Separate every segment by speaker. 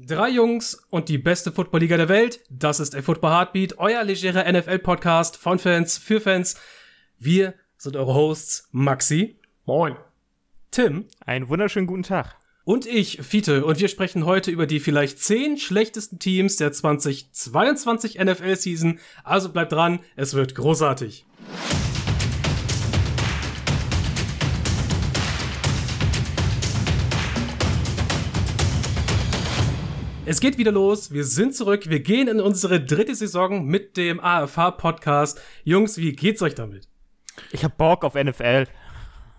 Speaker 1: Drei Jungs und die beste Footballliga der Welt. Das ist A Football Heartbeat, euer legerer NFL-Podcast von Fans für Fans. Wir sind eure Hosts Maxi.
Speaker 2: Moin.
Speaker 1: Tim.
Speaker 3: Einen wunderschönen guten Tag.
Speaker 1: Und ich, Fiete. Und wir sprechen heute über die vielleicht zehn schlechtesten Teams der 2022 NFL-Season. Also bleibt dran, es wird großartig. Es geht wieder los. Wir sind zurück. Wir gehen in unsere dritte Saison mit dem AFH-Podcast. Jungs, wie geht's euch damit?
Speaker 3: Ich hab Bock auf NFL.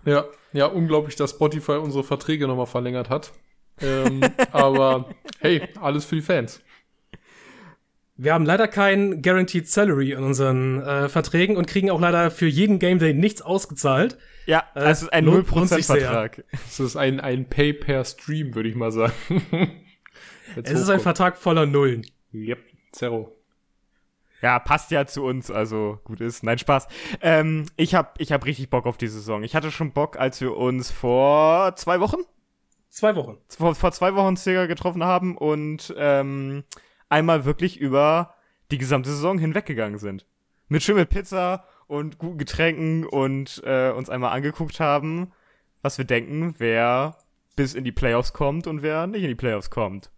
Speaker 2: Ja, ja, unglaublich, dass Spotify unsere Verträge nochmal verlängert hat. Ähm, aber hey, alles für die Fans.
Speaker 1: Wir haben leider kein Guaranteed Salary in unseren äh, Verträgen und kriegen auch leider für jeden Game Day nichts ausgezahlt.
Speaker 3: Ja, äh, es ist ein 0% Vertrag.
Speaker 2: Es ist ein, ein Pay per Stream, würde ich mal sagen.
Speaker 1: es ist ein Vertrag voller Nullen.
Speaker 2: Yep, Zero.
Speaker 3: Ja, passt ja zu uns, also gut ist. Nein, Spaß. Ähm, ich hab, ich hab richtig Bock auf die Saison. Ich hatte schon Bock, als wir uns vor zwei Wochen?
Speaker 1: Zwei Wochen.
Speaker 3: Vor, vor zwei Wochen circa getroffen haben und ähm, einmal wirklich über die gesamte Saison hinweggegangen sind. Mit schön mit Pizza und guten Getränken und äh, uns einmal angeguckt haben, was wir denken, wer bis in die Playoffs kommt und wer nicht in die Playoffs kommt.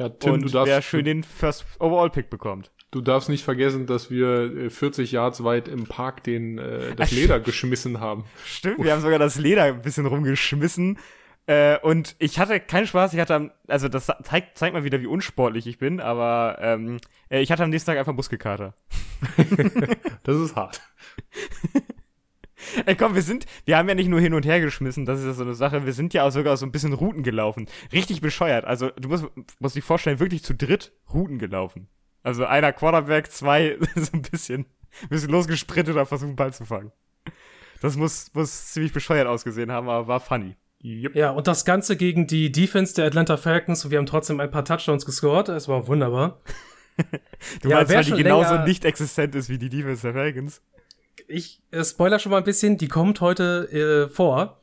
Speaker 3: Ja, Tim, und du darfst, wer schön den First Overall Pick bekommt.
Speaker 2: Du darfst nicht vergessen, dass wir 40 äh, Yards weit im Park den, äh, das Leder geschmissen haben.
Speaker 3: Stimmt, wir haben sogar das Leder ein bisschen rumgeschmissen. Äh, und ich hatte keinen Spaß, ich hatte, also das zeigt, zeigt mal wieder, wie unsportlich ich bin, aber ähm, äh, ich hatte am nächsten Tag einfach Muskelkater.
Speaker 2: das ist hart.
Speaker 3: Ey, komm, wir sind, wir haben ja nicht nur hin und her geschmissen, das ist ja so eine Sache, wir sind ja auch sogar so ein bisschen Routen gelaufen. Richtig bescheuert. Also, du musst, musst dich vorstellen, wirklich zu dritt Routen gelaufen. Also einer Quarterback, zwei so ein bisschen, ein bisschen losgesprintet und versucht, einen Ball zu fangen. Das muss, muss ziemlich bescheuert ausgesehen haben, aber war funny.
Speaker 1: Yep. Ja, und das Ganze gegen die Defense der Atlanta Falcons und wir haben trotzdem ein paar Touchdowns gescored. Es war wunderbar.
Speaker 3: du ja, meinst, weil die genauso nicht existent ist wie die Defense der Falcons?
Speaker 1: Ich äh, spoiler schon mal ein bisschen, die kommt heute äh, vor.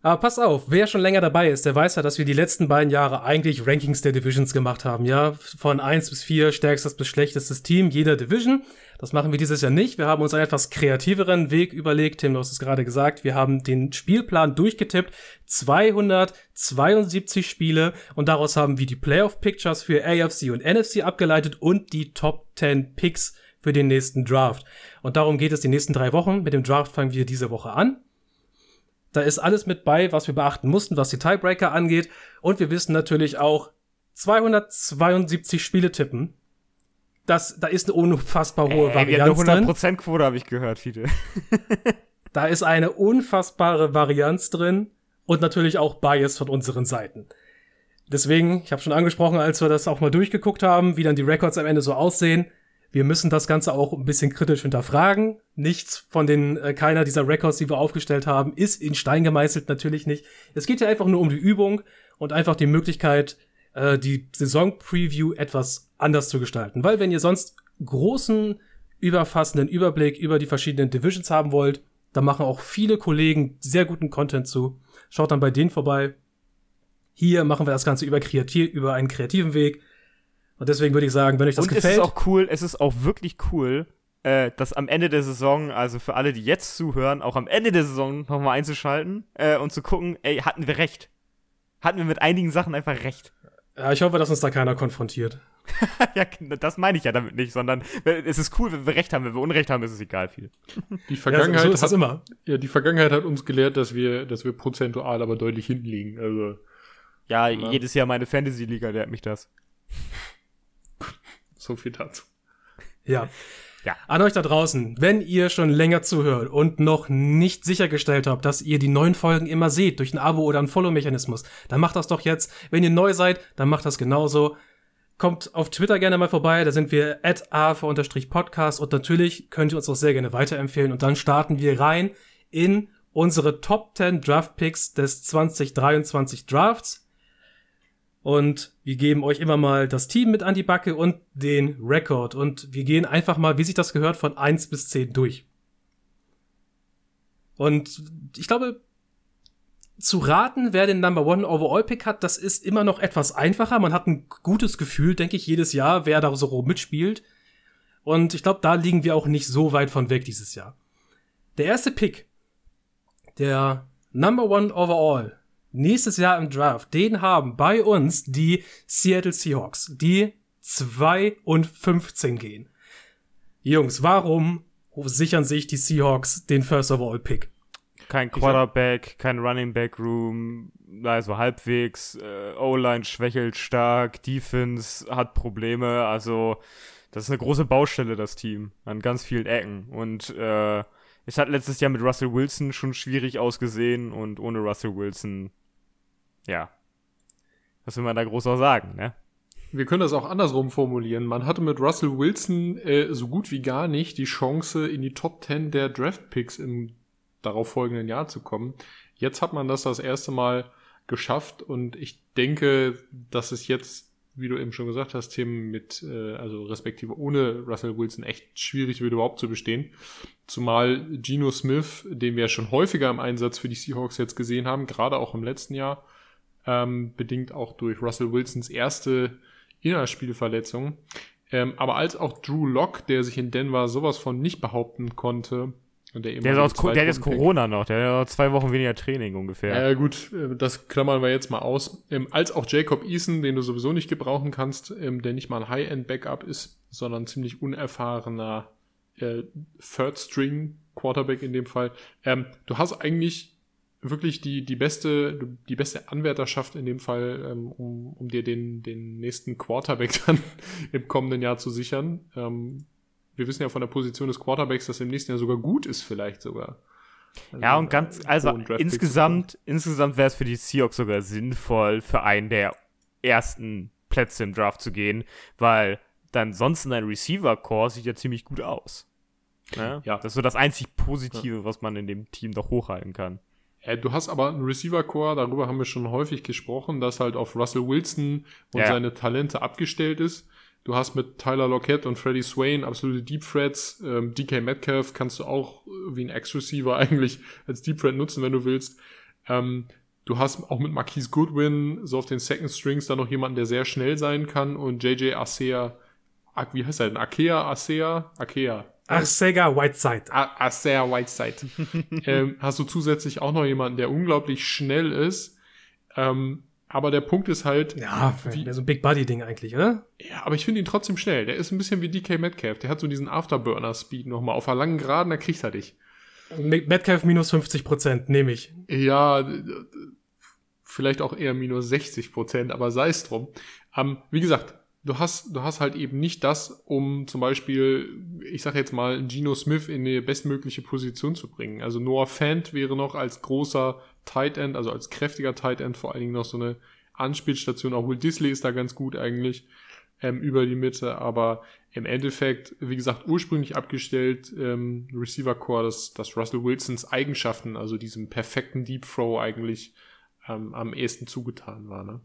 Speaker 1: Aber pass auf, wer schon länger dabei ist, der weiß ja, dass wir die letzten beiden Jahre eigentlich Rankings der Divisions gemacht haben, ja. Von eins bis vier stärkstes bis schlechtestes Team jeder Division. Das machen wir dieses Jahr nicht. Wir haben uns einen etwas kreativeren Weg überlegt. Tim, du hast es gerade gesagt. Wir haben den Spielplan durchgetippt. 272 Spiele. Und daraus haben wir die Playoff Pictures für AFC und NFC abgeleitet und die Top 10 Picks für den nächsten Draft. Und darum geht es die nächsten drei Wochen. Mit dem Draft fangen wir diese Woche an. Da ist alles mit bei, was wir beachten mussten, was die Tiebreaker angeht. Und wir wissen natürlich auch 272 Spiele tippen. Das, da ist eine unfassbar hohe äh, Varianz
Speaker 3: drin. 100% Quote habe ich gehört, Fiete.
Speaker 1: da ist eine unfassbare Varianz drin und natürlich auch Bias von unseren Seiten. Deswegen, ich habe schon angesprochen, als wir das auch mal durchgeguckt haben, wie dann die Records am Ende so aussehen, wir müssen das Ganze auch ein bisschen kritisch hinterfragen. Nichts von den, äh, keiner dieser Records, die wir aufgestellt haben, ist in Stein gemeißelt, natürlich nicht. Es geht ja einfach nur um die Übung und einfach die Möglichkeit, äh, die Saison-Preview etwas anders zu gestalten. Weil wenn ihr sonst großen, überfassenden Überblick über die verschiedenen Divisions haben wollt, da machen auch viele Kollegen sehr guten Content zu. Schaut dann bei denen vorbei. Hier machen wir das Ganze über kreativ, über einen kreativen Weg und deswegen würde ich sagen, wenn euch das
Speaker 3: und
Speaker 1: gefällt.
Speaker 3: Es ist auch cool, es ist auch wirklich cool, äh, dass am Ende der Saison, also für alle, die jetzt zuhören, auch am Ende der Saison nochmal einzuschalten äh, und zu gucken, ey, hatten wir recht? Hatten wir mit einigen Sachen einfach recht?
Speaker 1: Ja, ich hoffe, dass uns da keiner konfrontiert.
Speaker 3: ja, das meine ich ja damit nicht, sondern es ist cool, wenn wir recht haben, wenn wir Unrecht haben, ist es egal viel.
Speaker 2: Die Vergangenheit ja, so hat, immer. Ja, die Vergangenheit hat uns gelehrt, dass wir, dass wir prozentual aber deutlich hinten liegen. Also
Speaker 3: ja, ja. jedes Jahr meine Fantasy-Liga lehrt mich das.
Speaker 2: So viel dazu.
Speaker 1: Ja. Ja. An euch da draußen, wenn ihr schon länger zuhört und noch nicht sichergestellt habt, dass ihr die neuen Folgen immer seht durch ein Abo oder einen Follow-Mechanismus, dann macht das doch jetzt. Wenn ihr neu seid, dann macht das genauso. Kommt auf Twitter gerne mal vorbei, da sind wir at podcast und natürlich könnt ihr uns auch sehr gerne weiterempfehlen und dann starten wir rein in unsere Top 10 Draft Picks des 2023 Drafts. Und wir geben euch immer mal das Team mit an die Backe und den Rekord. Und wir gehen einfach mal, wie sich das gehört, von eins bis zehn durch. Und ich glaube, zu raten, wer den Number One Overall Pick hat, das ist immer noch etwas einfacher. Man hat ein gutes Gefühl, denke ich, jedes Jahr, wer da so mitspielt. Und ich glaube, da liegen wir auch nicht so weit von weg dieses Jahr. Der erste Pick, der Number One Overall, nächstes Jahr im Draft, den haben bei uns die Seattle Seahawks, die 2 und 15 gehen. Jungs, warum sichern sich die Seahawks den First Overall Pick?
Speaker 3: Kein Quarterback, kein Running Back Room, also halbwegs, äh, O-Line schwächelt stark, Defense hat Probleme, also das ist eine große Baustelle, das Team, an ganz vielen Ecken. Und äh, es hat letztes Jahr mit Russell Wilson schon schwierig ausgesehen und ohne Russell Wilson, ja, was will man da groß auch sagen, ne?
Speaker 2: Wir können das auch andersrum formulieren. Man hatte mit Russell Wilson äh, so gut wie gar nicht die Chance, in die Top 10 der Draft Picks im darauf folgenden Jahr zu kommen. Jetzt hat man das das erste Mal geschafft und ich denke, dass es jetzt, wie du eben schon gesagt hast, Tim, mit, äh, also respektive ohne Russell Wilson echt schwierig wird überhaupt zu bestehen. Zumal Geno Smith, den wir schon häufiger im Einsatz für die Seahawks jetzt gesehen haben, gerade auch im letzten Jahr, ähm, bedingt auch durch Russell Wilsons erste Innerspielverletzung. Ähm, aber als auch Drew Locke, der sich in Denver sowas von nicht behaupten konnte,
Speaker 3: und der, der, ist der hat jetzt Corona noch, der hat zwei Wochen weniger Training ungefähr.
Speaker 2: Ja, gut, äh, das klammern wir jetzt mal aus. Ähm, als auch Jacob Eason, den du sowieso nicht gebrauchen kannst, ähm, der nicht mal ein High-End-Backup ist, sondern ziemlich unerfahrener äh, Third-String-Quarterback in dem Fall. Ähm, du hast eigentlich wirklich die, die beste, die beste Anwärterschaft in dem Fall, ähm, um, um dir den, den nächsten Quarterback dann im kommenden Jahr zu sichern. Ähm, wir wissen ja von der Position des Quarterbacks, dass im nächsten Jahr sogar gut ist, vielleicht sogar.
Speaker 3: Also ja, und ganz, also insgesamt, insgesamt wäre es für die Seahawks sogar sinnvoll, für einen der ersten Plätze im Draft zu gehen, weil dann sonst ein Receiver-Core sieht ja ziemlich gut aus. Ne? Ja. Das ist so das einzig Positive, ja. was man in dem Team doch hochhalten kann.
Speaker 2: Ja, du hast aber einen Receiver-Core, darüber haben wir schon häufig gesprochen, das halt auf Russell Wilson und ja. seine Talente abgestellt ist. Du hast mit Tyler Lockett und Freddie Swain absolute Deep Threats. Ähm, DK Metcalf kannst du auch wie ein Ex-Receiver eigentlich als Deep Threat nutzen, wenn du willst. Ähm, du hast auch mit Marquise Goodwin so auf den Second Strings da noch jemanden, der sehr schnell sein kann und JJ Asea, wie heißt er denn? Akea, Asea, Akea.
Speaker 1: Arcega Whiteside.
Speaker 2: Arcega Whiteside. ähm, hast du zusätzlich auch noch jemanden, der unglaublich schnell ist. Ähm, aber der Punkt ist halt.
Speaker 1: Ja, wie, so ein Big Buddy-Ding eigentlich, oder?
Speaker 2: Ja, aber ich finde ihn trotzdem schnell. Der ist ein bisschen wie DK Metcalf. Der hat so diesen Afterburner-Speed nochmal. Auf einer langen Geraden, da kriegt er dich.
Speaker 1: Metcalf minus 50 Prozent, nehme ich.
Speaker 2: Ja, vielleicht auch eher minus 60 Prozent, aber sei es drum. Ähm, wie gesagt, du hast, du hast halt eben nicht das, um zum Beispiel, ich sag jetzt mal, Geno Smith in die bestmögliche Position zu bringen. Also Noah Fant wäre noch als großer Tight End, also als kräftiger Tight End vor allen Dingen noch so eine Anspielstation. Auch Will Disley ist da ganz gut eigentlich ähm, über die Mitte, aber im Endeffekt, wie gesagt, ursprünglich abgestellt, ähm, Receiver Core, dass, dass Russell Wilsons Eigenschaften, also diesem perfekten Deep Throw eigentlich ähm, am ehesten zugetan war, ne?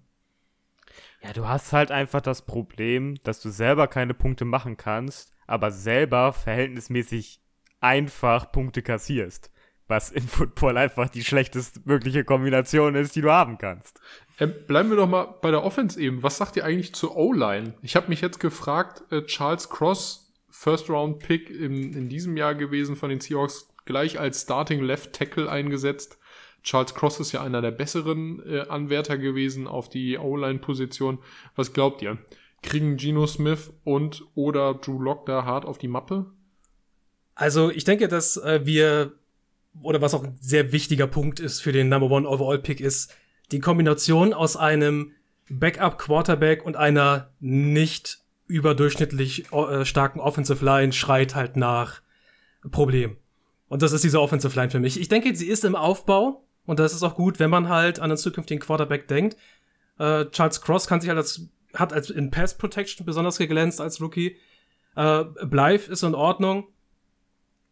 Speaker 3: Ja, du hast halt einfach das Problem, dass du selber keine Punkte machen kannst, aber selber verhältnismäßig einfach Punkte kassierst was im Football einfach die schlechtestmögliche Kombination ist, die du haben kannst.
Speaker 2: Ähm, bleiben wir doch mal bei der Offense eben. Was sagt ihr eigentlich zur O-Line? Ich habe mich jetzt gefragt, äh, Charles Cross, First-Round-Pick in, in diesem Jahr gewesen von den Seahawks, gleich als Starting Left Tackle eingesetzt. Charles Cross ist ja einer der besseren äh, Anwärter gewesen auf die O-Line-Position. Was glaubt ihr? Kriegen Geno Smith und oder Drew Lock da hart auf die Mappe?
Speaker 1: Also ich denke, dass äh, wir oder was auch ein sehr wichtiger Punkt ist für den Number One Overall Pick ist, die Kombination aus einem Backup Quarterback und einer nicht überdurchschnittlich äh, starken Offensive Line schreit halt nach Problem. Und das ist diese Offensive Line für mich. Ich denke, sie ist im Aufbau und das ist auch gut, wenn man halt an den zukünftigen Quarterback denkt. Äh, Charles Cross kann sich halt als, hat als in Pass Protection besonders geglänzt als Rookie. Äh, Blythe ist in Ordnung.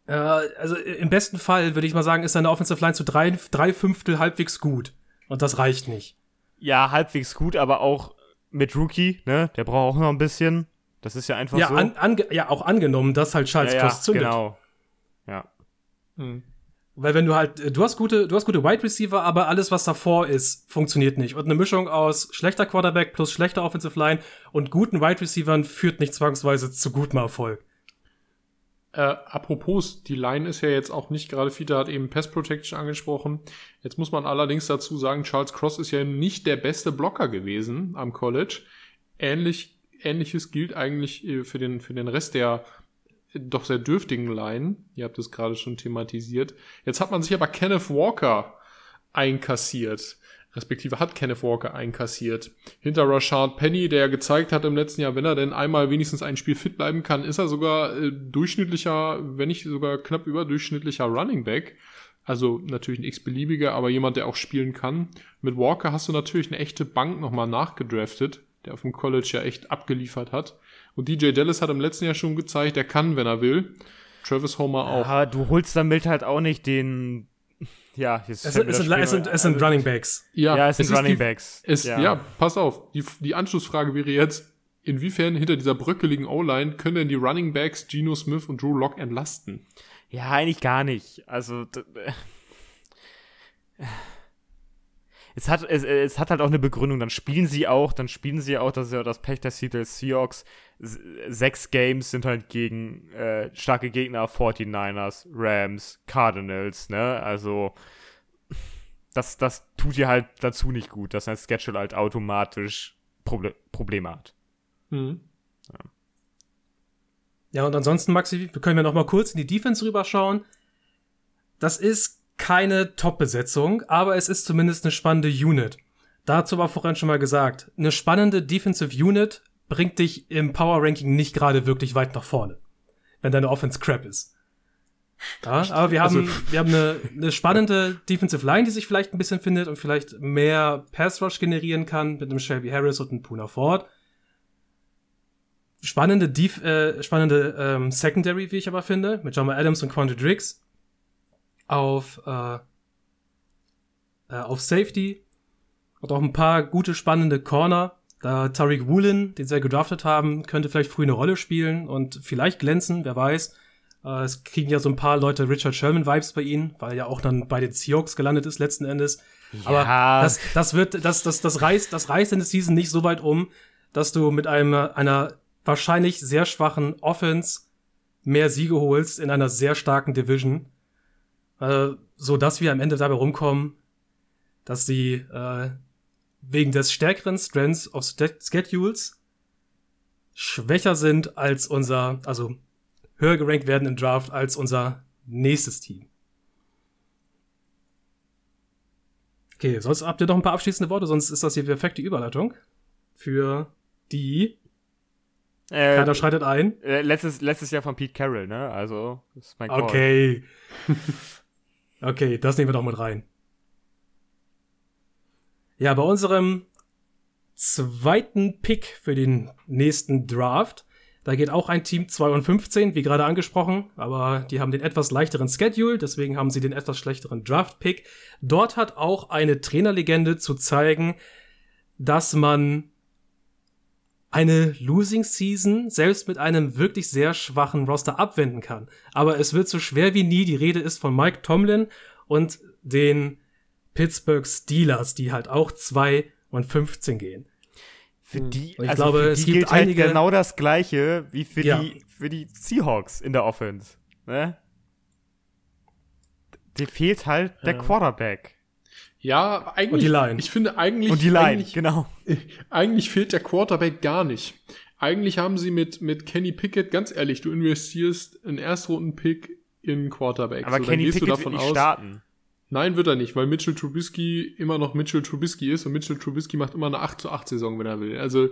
Speaker 1: Äh, also im besten Fall würde ich mal sagen, ist seine Offensive Line zu drei, drei Fünftel halbwegs gut. Und das reicht nicht.
Speaker 3: Ja, halbwegs gut, aber auch mit Rookie, ne? Der braucht auch noch ein bisschen. Das ist ja einfach
Speaker 1: ja,
Speaker 3: so.
Speaker 1: An, ja, auch angenommen, dass halt Charles ja, Cross
Speaker 3: zündet. Genau. Ja.
Speaker 2: Hm.
Speaker 1: Weil wenn du halt, äh, du hast gute, du hast gute Wide Receiver, aber alles, was davor ist, funktioniert nicht. Und eine Mischung aus schlechter Quarterback plus schlechter Offensive Line und guten Wide Receivern führt nicht zwangsweise zu gutem Erfolg.
Speaker 2: Äh, apropos, die Line ist ja jetzt auch nicht gerade, Fiete hat eben Pass Protection angesprochen. Jetzt muss man allerdings dazu sagen, Charles Cross ist ja nicht der beste Blocker gewesen am College. Ähnlich, ähnliches gilt eigentlich äh, für den, für den Rest der doch sehr dürftigen Line. Ihr habt es gerade schon thematisiert. Jetzt hat man sich aber Kenneth Walker einkassiert respektive hat Kenneth Walker einkassiert. Hinter Rashad Penny, der gezeigt hat im letzten Jahr, wenn er denn einmal wenigstens ein Spiel fit bleiben kann, ist er sogar äh, durchschnittlicher, wenn nicht sogar knapp überdurchschnittlicher Running Back. Also natürlich ein x-beliebiger, aber jemand, der auch spielen kann. Mit Walker hast du natürlich eine echte Bank nochmal nachgedraftet, der auf dem College ja echt abgeliefert hat. Und DJ Dallas hat im letzten Jahr schon gezeigt, er kann, wenn er will. Travis Homer auch.
Speaker 3: Ja, du holst damit halt auch nicht den ja,
Speaker 1: jetzt es, sind, es, sind, es, sind, es sind Running Backs.
Speaker 3: Ja, ja es sind es Running die, Backs.
Speaker 2: Es, ja. ja. pass auf. Die, die Anschlussfrage wäre jetzt, inwiefern hinter dieser bröckeligen O-Line können denn die Running Backs Geno Smith und Drew Lock entlasten?
Speaker 3: Ja, eigentlich gar nicht. Also, es hat, es, es hat halt auch eine Begründung. Dann spielen sie auch, dann spielen sie auch, das ist ja das Pech der Seattle Seahawks. Sechs Games sind halt gegen äh, starke Gegner, 49ers, Rams, Cardinals, ne? Also, das, das tut ihr halt dazu nicht gut, dass ein Schedule halt automatisch Proble Probleme hat. Mhm.
Speaker 1: Ja. ja, und ansonsten, Maxi, wir können ja noch mal kurz in die Defense rüberschauen. Das ist keine Top-Besetzung, aber es ist zumindest eine spannende Unit. Dazu war vorhin schon mal gesagt, eine spannende Defensive Unit bringt dich im Power Ranking nicht gerade wirklich weit nach vorne, wenn deine Offense crap ist. Ja, aber wir haben, also, wir haben eine, eine spannende Defensive Line, die sich vielleicht ein bisschen findet und vielleicht mehr Pass Rush generieren kann mit einem Shelby Harris und einem Puna Ford. Spannende, Def äh, spannende ähm, Secondary, wie ich aber finde, mit Jamal Adams und Quandre Driggs auf, äh, äh, auf Safety und auch ein paar gute, spannende Corner. Da Tariq Woolen, den sie ja gedraftet haben, könnte vielleicht früh eine Rolle spielen und vielleicht glänzen, wer weiß. Äh, es kriegen ja so ein paar Leute Richard Sherman-Vibes bei ihnen, weil er ja auch dann bei den Seahawks gelandet ist letzten Endes. Ja. Aber das, das wird, das, das, das reißt, das reißt in der Season nicht so weit um, dass du mit einem, einer wahrscheinlich sehr schwachen Offense mehr Siege holst in einer sehr starken Division äh, so dass wir am Ende dabei rumkommen, dass sie äh, wegen des stärkeren Strengths of Schedules schwächer sind als unser, also höher gerankt werden im Draft als unser nächstes Team. Okay, sonst habt ihr noch ein paar abschließende Worte, sonst ist das die perfekte Überleitung für die. Äh, Keiner schreitet ein.
Speaker 3: Äh, letztes, letztes Jahr von Pete Carroll, ne? Also,
Speaker 1: das ist mein Call. Okay. Okay, das nehmen wir doch mit rein. Ja, bei unserem zweiten Pick für den nächsten Draft, da geht auch ein Team 2 und 15, wie gerade angesprochen, aber die haben den etwas leichteren Schedule, deswegen haben sie den etwas schlechteren Draft-Pick. Dort hat auch eine Trainerlegende zu zeigen, dass man eine Losing Season selbst mit einem wirklich sehr schwachen Roster abwenden kann. Aber es wird so schwer wie nie. Die Rede ist von Mike Tomlin und den Pittsburgh Steelers, die halt auch 2 und 15 gehen.
Speaker 3: Für die, ich also glaube, für die es gibt gilt halt einige, genau das gleiche wie für ja. die für die Seahawks in der Offense, ne? Dir fehlt halt der Quarterback.
Speaker 2: Ja, eigentlich.
Speaker 1: Und die Line.
Speaker 2: Ich finde eigentlich.
Speaker 3: Und die Line, genau.
Speaker 2: Eigentlich fehlt der Quarterback gar nicht. Eigentlich haben sie mit, mit Kenny Pickett, ganz ehrlich, du investierst einen Erstrunden-Pick in Quarterback.
Speaker 3: Aber so, Kenny Pickett wird nicht aus, starten.
Speaker 2: Nein, wird er nicht, weil Mitchell Trubisky immer noch Mitchell Trubisky ist und Mitchell Trubisky macht immer eine 8 zu 8 Saison, wenn er will. Also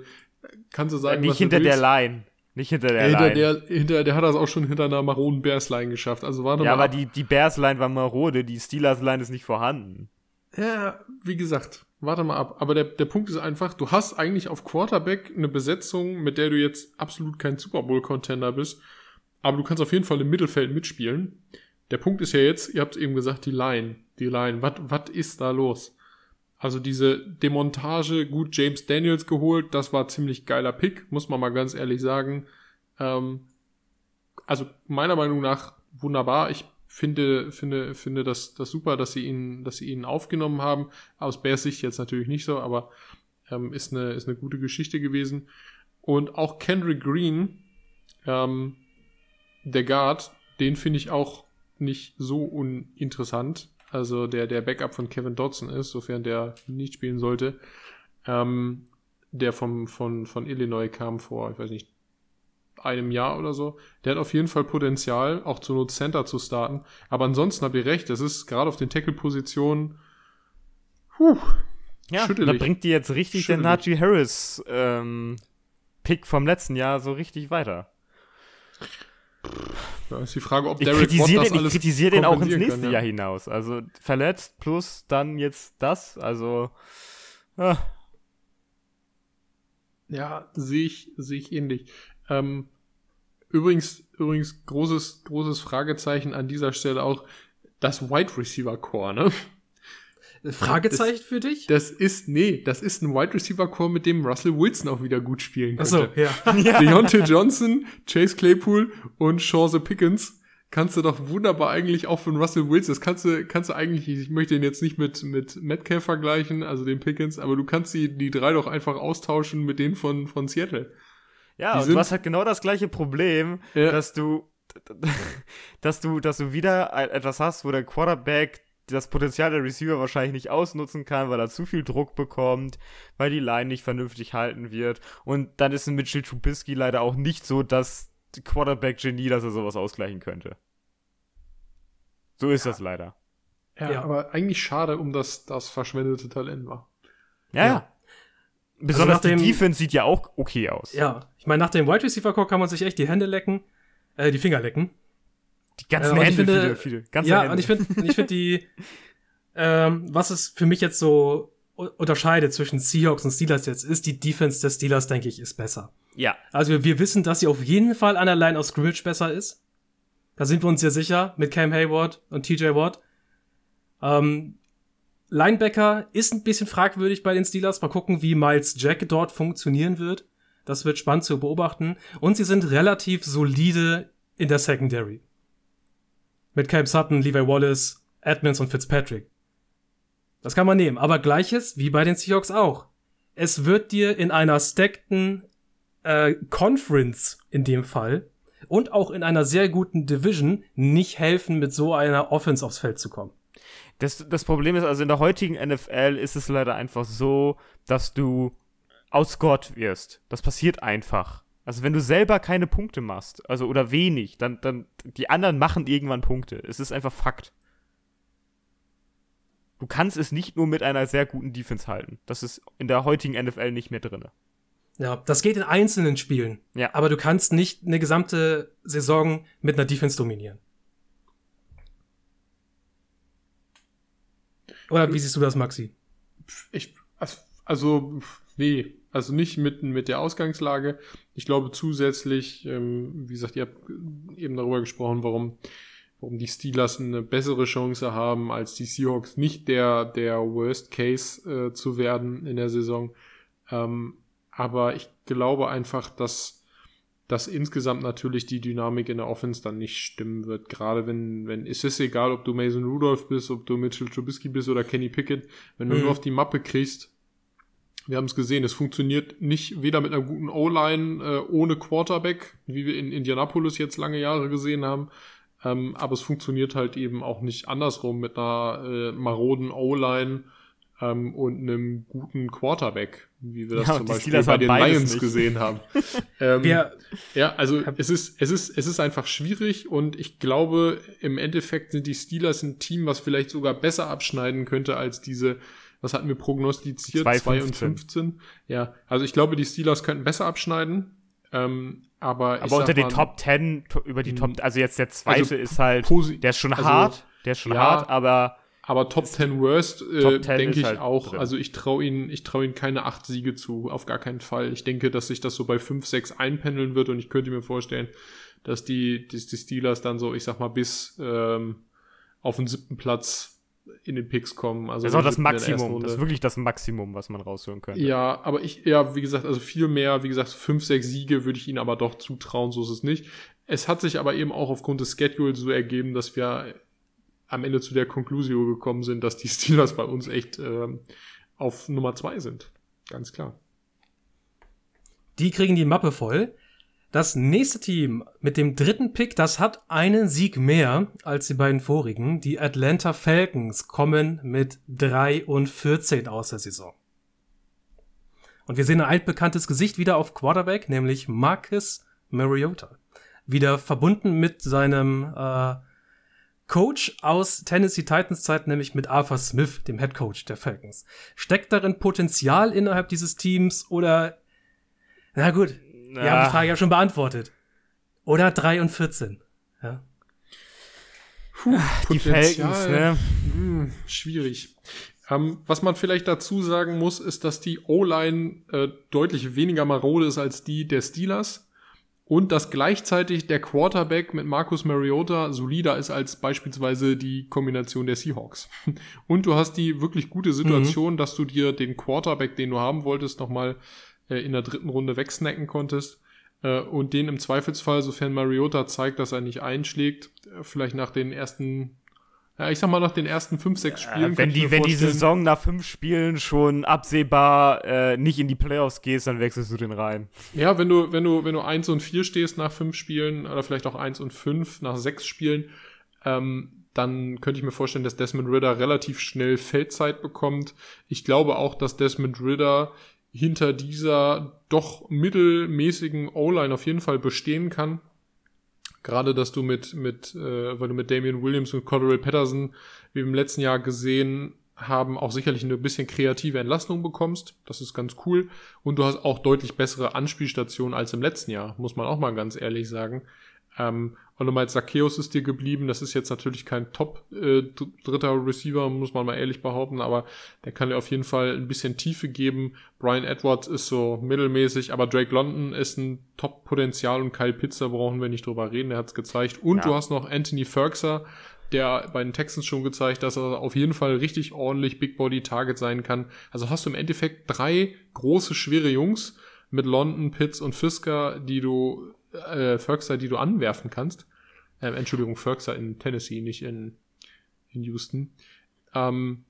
Speaker 2: kannst du sagen,
Speaker 3: ja, nicht hinter der Line. Nicht hinter der
Speaker 2: hinter
Speaker 3: Line.
Speaker 2: Der, hinter, der hat das auch schon hinter einer maroden Bears-Line geschafft. Also
Speaker 3: ja,
Speaker 2: mal.
Speaker 3: Ja, aber die, die Bears-Line war marode, die Steelers-Line ist nicht vorhanden.
Speaker 2: Ja, wie gesagt, warte mal ab. Aber der, der Punkt ist einfach, du hast eigentlich auf Quarterback eine Besetzung, mit der du jetzt absolut kein Super Bowl-Contender bist. Aber du kannst auf jeden Fall im Mittelfeld mitspielen. Der Punkt ist ja jetzt, ihr habt eben gesagt, die Line. Die Line. Was ist da los? Also diese Demontage, gut, James Daniels geholt, das war ziemlich geiler Pick, muss man mal ganz ehrlich sagen. Ähm, also meiner Meinung nach wunderbar. Ich finde, finde, finde das, das super, dass sie ihn, dass sie ihn aufgenommen haben. Aus Bears Sicht jetzt natürlich nicht so, aber ähm, ist, eine, ist eine gute Geschichte gewesen. Und auch Kendrick Green, ähm, der Guard, den finde ich auch nicht so uninteressant. Also der, der Backup von Kevin Dodson ist, sofern der nicht spielen sollte. Ähm, der vom, von, von Illinois kam vor, ich weiß nicht, einem Jahr oder so. Der hat auf jeden Fall Potenzial, auch zur Not Center zu starten. Aber ansonsten habt ihr recht, das ist gerade auf den Tackle-Positionen.
Speaker 3: Ja, da bringt die jetzt richtig der Najee Harris ähm, Pick vom letzten Jahr so richtig weiter.
Speaker 2: Da ist die Frage, ob
Speaker 3: ich Derek Watt das den, Ich kritisiere den auch ins nächste kann, ja. Jahr hinaus. Also verletzt plus dann jetzt das. Also.
Speaker 2: Ah. Ja, sehe ich, sehe ich ähnlich. Ähm, übrigens, übrigens, großes, großes Fragezeichen an dieser Stelle auch das Wide Receiver Core, ne?
Speaker 1: Fragezeichen
Speaker 2: das,
Speaker 1: für dich?
Speaker 2: Das ist, nee, das ist ein Wide Receiver Core, mit dem Russell Wilson auch wieder gut spielen
Speaker 1: könnte.
Speaker 2: Ach so, ja. Deontay Johnson, Chase Claypool und Chance Pickens kannst du doch wunderbar eigentlich auch von Russell Wilson, das kannst du, kannst du eigentlich, ich möchte ihn jetzt nicht mit, mit Metcalf vergleichen, also den Pickens, aber du kannst die, die drei doch einfach austauschen mit denen von, von Seattle.
Speaker 3: Ja, die und du hast halt genau das gleiche Problem, ja. dass du, dass du, dass du wieder etwas hast, wo der Quarterback das Potenzial der Receiver wahrscheinlich nicht ausnutzen kann, weil er zu viel Druck bekommt, weil die Line nicht vernünftig halten wird. Und dann ist ein Mitchell Trubisky leider auch nicht so das Quarterback-Genie, dass er sowas ausgleichen könnte. So ist ja. das leider.
Speaker 2: Ja, ja, aber eigentlich schade um das, das verschwendete Talent war.
Speaker 3: Ja, ja. Besonders also die Defense sieht ja auch okay aus.
Speaker 1: Ja, ich meine, nach dem Wide Receiver Core kann man sich echt die Hände lecken, äh, die Finger lecken.
Speaker 3: Die ganzen äh, Hände,
Speaker 1: finde, viele, viele. Ganze ja, Hände. und ich finde, ich finde die, ähm, was es für mich jetzt so unterscheidet zwischen Seahawks und Steelers jetzt ist, die Defense des Steelers, denke ich, ist besser.
Speaker 3: Ja.
Speaker 1: Also wir, wir wissen, dass sie auf jeden Fall an der Line of Scrimmage besser ist. Da sind wir uns sehr sicher mit Cam Hayward und TJ Watt. Ähm, Linebacker ist ein bisschen fragwürdig bei den Steelers. Mal gucken, wie Miles Jack dort funktionieren wird. Das wird spannend zu beobachten. Und sie sind relativ solide in der Secondary. Mit Cam Sutton, Levi Wallace, Edmonds und Fitzpatrick. Das kann man nehmen. Aber gleiches wie bei den Seahawks auch. Es wird dir in einer stackten äh, Conference in dem Fall und auch in einer sehr guten Division nicht helfen, mit so einer Offense aufs Feld zu kommen.
Speaker 3: Das, das Problem ist also in der heutigen NFL ist es leider einfach so, dass du outscored wirst. Das passiert einfach. Also wenn du selber keine Punkte machst, also oder wenig, dann, dann die anderen machen irgendwann Punkte. Es ist einfach Fakt. Du kannst es nicht nur mit einer sehr guten Defense halten. Das ist in der heutigen NFL nicht mehr drin.
Speaker 1: Ja, das geht in einzelnen Spielen.
Speaker 3: Ja.
Speaker 1: Aber du kannst nicht eine gesamte Saison mit einer Defense dominieren. Oder wie siehst du das, Maxi?
Speaker 2: Ich, also, nee, also nicht mit, mit der Ausgangslage. Ich glaube zusätzlich, ähm, wie gesagt, ihr habt eben darüber gesprochen, warum, warum die Steelers eine bessere Chance haben als die Seahawks, nicht der, der Worst Case äh, zu werden in der Saison. Ähm, aber ich glaube einfach, dass dass insgesamt natürlich die Dynamik in der Offense dann nicht stimmen wird. Gerade wenn, wenn, ist es egal, ob du Mason Rudolph bist, ob du Mitchell Trubisky bist oder Kenny Pickett, wenn du mhm. nur auf die Mappe kriegst, wir haben es gesehen, es funktioniert nicht weder mit einer guten O-Line äh, ohne Quarterback, wie wir in Indianapolis jetzt lange Jahre gesehen haben, ähm, aber es funktioniert halt eben auch nicht andersrum mit einer äh, maroden O-Line ähm, und einem guten Quarterback, wie wir das ja, zum Beispiel bei den Lions nicht. gesehen haben. ähm, ja. ja, also es ist, es ist, es ist einfach schwierig und ich glaube, im Endeffekt sind die Steelers ein Team, was vielleicht sogar besser abschneiden könnte als diese, was hatten wir prognostiziert? 2 und 15. Ja, also ich glaube, die Steelers könnten besser abschneiden. Ähm, aber
Speaker 3: aber unter den Top 10, über die Top, also jetzt der zweite also ist halt, der ist schon also, hart, der ist schon ja, hart, aber
Speaker 2: aber Top 10 Worst, äh, denke ich halt auch. Drin. Also ich traue ihnen, ich traue ihnen keine acht Siege zu, auf gar keinen Fall. Ich denke, dass sich das so bei 5, 6 einpendeln wird und ich könnte mir vorstellen, dass die, die, die Steelers dann so, ich sag mal, bis ähm, auf den siebten Platz in den Picks kommen. Also
Speaker 3: das ist auch das Maximum. Das ist wirklich das Maximum, was man raushören könnte.
Speaker 2: Ja, aber ich, ja, wie gesagt, also viel mehr, wie gesagt, fünf, sechs Siege würde ich ihnen aber doch zutrauen, so ist es nicht. es hat sich aber eben auch aufgrund des Schedules so ergeben, dass wir am Ende zu der Conclusio gekommen sind, dass die Steelers bei uns echt ähm, auf Nummer zwei sind. Ganz klar.
Speaker 1: Die kriegen die Mappe voll. Das nächste Team mit dem dritten Pick, das hat einen Sieg mehr als die beiden vorigen. Die Atlanta Falcons kommen mit 3 und 14 aus der Saison. Und wir sehen ein altbekanntes Gesicht wieder auf Quarterback, nämlich Marcus Mariota. Wieder verbunden mit seinem äh, Coach aus Tennessee Titans Zeit, nämlich mit Arthur Smith, dem Head Coach der Falcons. Steckt darin Potenzial innerhalb dieses Teams oder na gut,
Speaker 3: Na,
Speaker 1: wir haben die Frage ja schon beantwortet. Oder 3 und 14. Ja.
Speaker 2: Puh,
Speaker 3: die Falcons, ne?
Speaker 2: Hm, schwierig. Ähm, was man vielleicht dazu sagen muss, ist, dass die O-Line äh, deutlich weniger marode ist als die der Steelers und dass gleichzeitig der Quarterback mit Marcus Mariota solider ist als beispielsweise die Kombination der Seahawks. Und du hast die wirklich gute Situation, dass du dir den Quarterback, den du haben wolltest, nochmal äh, in der dritten Runde wegsnacken konntest äh, und den im Zweifelsfall, sofern Mariota zeigt, dass er nicht einschlägt, äh, vielleicht nach den ersten, ja, ich sag mal nach den ersten fünf, sechs Spielen.
Speaker 3: Äh, wenn die, wenn die Saison nach fünf Spielen schon absehbar äh, nicht in die Playoffs gehst, dann wechselst du den rein.
Speaker 2: Ja, wenn du, wenn du, wenn du 1 und 4 stehst nach fünf Spielen oder vielleicht auch 1 und 5 nach sechs Spielen, ähm, dann könnte ich mir vorstellen, dass Desmond Ritter relativ schnell Feldzeit bekommt. Ich glaube auch, dass Desmond Ritter hinter dieser doch mittelmäßigen O-Line auf jeden Fall bestehen kann. Gerade, dass du mit, mit, äh, weil du mit Damian Williams und Cordell Patterson, wie wir im letzten Jahr gesehen haben, auch sicherlich eine bisschen kreative Entlastung bekommst. Das ist ganz cool. Und du hast auch deutlich bessere Anspielstationen als im letzten Jahr, muss man auch mal ganz ehrlich sagen. Ähm, und nochmal Zacchaeus ist dir geblieben. Das ist jetzt natürlich kein Top äh, Receiver, muss man mal ehrlich behaupten, aber der kann dir auf jeden Fall ein bisschen Tiefe geben. Brian Edwards ist so mittelmäßig, aber Drake London ist ein Top-Potenzial und Kyle Pitzer brauchen wir nicht drüber reden, der hat es gezeigt. Und
Speaker 3: Ja.
Speaker 2: du hast noch Anthony Ferguson, der bei den Texans schon gezeigt, dass er auf jeden Fall richtig ordentlich Big Body Target sein kann. Also hast du im Endeffekt drei große, schwere Jungs mit London, Pitts und Fisker, die du, äh, Ferguson, die du anwerfen kannst. Ähm, Entschuldigung, Ferguson in Tennessee, nicht in, in Houston. Ähm,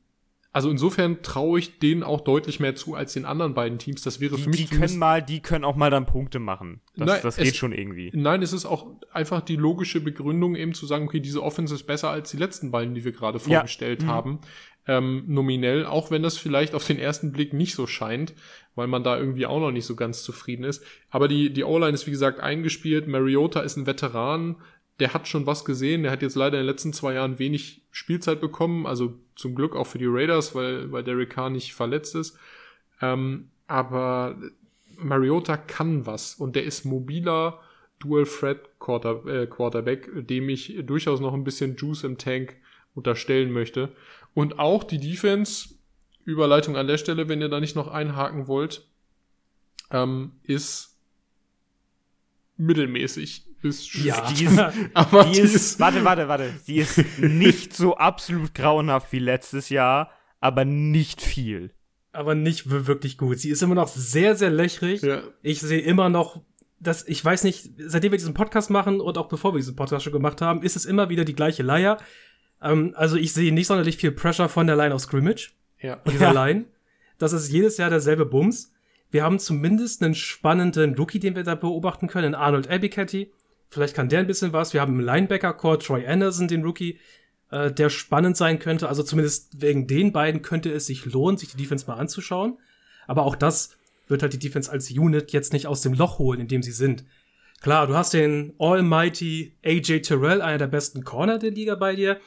Speaker 2: also insofern traue ich denen auch deutlich mehr zu als den anderen beiden Teams. Das wäre
Speaker 3: Die,
Speaker 2: für mich
Speaker 3: die können mal, die können auch mal dann Punkte machen. Das,
Speaker 2: Nein,
Speaker 3: das
Speaker 2: es-
Speaker 3: geht schon irgendwie.
Speaker 2: Nein, es ist auch einfach die logische Begründung, eben zu sagen, okay, diese Offense ist besser als die letzten beiden, die wir gerade
Speaker 3: Ja.
Speaker 2: vorgestellt
Speaker 3: Mhm.
Speaker 2: haben. Ähm, nominell, auch wenn das vielleicht auf den ersten Blick nicht so scheint, weil man da irgendwie auch noch nicht so ganz zufrieden ist. Aber die, die O-Line ist, wie gesagt, eingespielt. Mariota ist ein Veteran, der hat schon was gesehen. Der hat jetzt leider in den letzten zwei Jahren wenig Spielzeit bekommen. Also zum Glück auch für die Raiders, weil, weil Derek Carr nicht verletzt ist. Ähm, aber Mariota kann was und der ist mobiler Dual Threat Quarter, äh, Quarterback, dem ich durchaus noch ein bisschen Juice im Tank unterstellen möchte. Und auch die Defense, Überleitung an der Stelle, wenn ihr da nicht noch einhaken wollt, ähm, ist mittelmäßig. Ist
Speaker 1: Ja.
Speaker 3: Die ist,
Speaker 2: aber
Speaker 3: die ist, warte, warte, warte. Die ist nicht so absolut grauenhaft wie letztes Jahr, aber nicht viel.
Speaker 1: Aber nicht wir- wirklich gut. Sie ist immer noch sehr, sehr löchrig.
Speaker 2: ja,
Speaker 1: Ich sehe immer noch, dass, ich weiß nicht, seitdem wir diesen Podcast machen und auch bevor wir diesen Podcast schon gemacht haben, ist es immer wieder die gleiche Leier. Ähm, also ich sehe nicht sonderlich viel Pressure von der Line of Scrimmage.
Speaker 2: ja.
Speaker 1: von dieser
Speaker 3: Ja.
Speaker 1: Line. Das ist jedes Jahr derselbe Bums. Wir haben zumindest einen spannenden Rookie, den wir da beobachten können, in Arnold Abicatty. Vielleicht kann der ein bisschen was. Wir haben im Linebacker-Core Troy Anderson, den Rookie, äh, der spannend sein könnte. Also zumindest wegen den beiden könnte es sich lohnen, sich die Defense mal anzuschauen. Aber auch das wird halt die Defense als Unit jetzt nicht aus dem Loch holen, in dem sie sind. Klar, du hast den Almighty AJ Terrell, einer der besten Corner der Liga bei dir.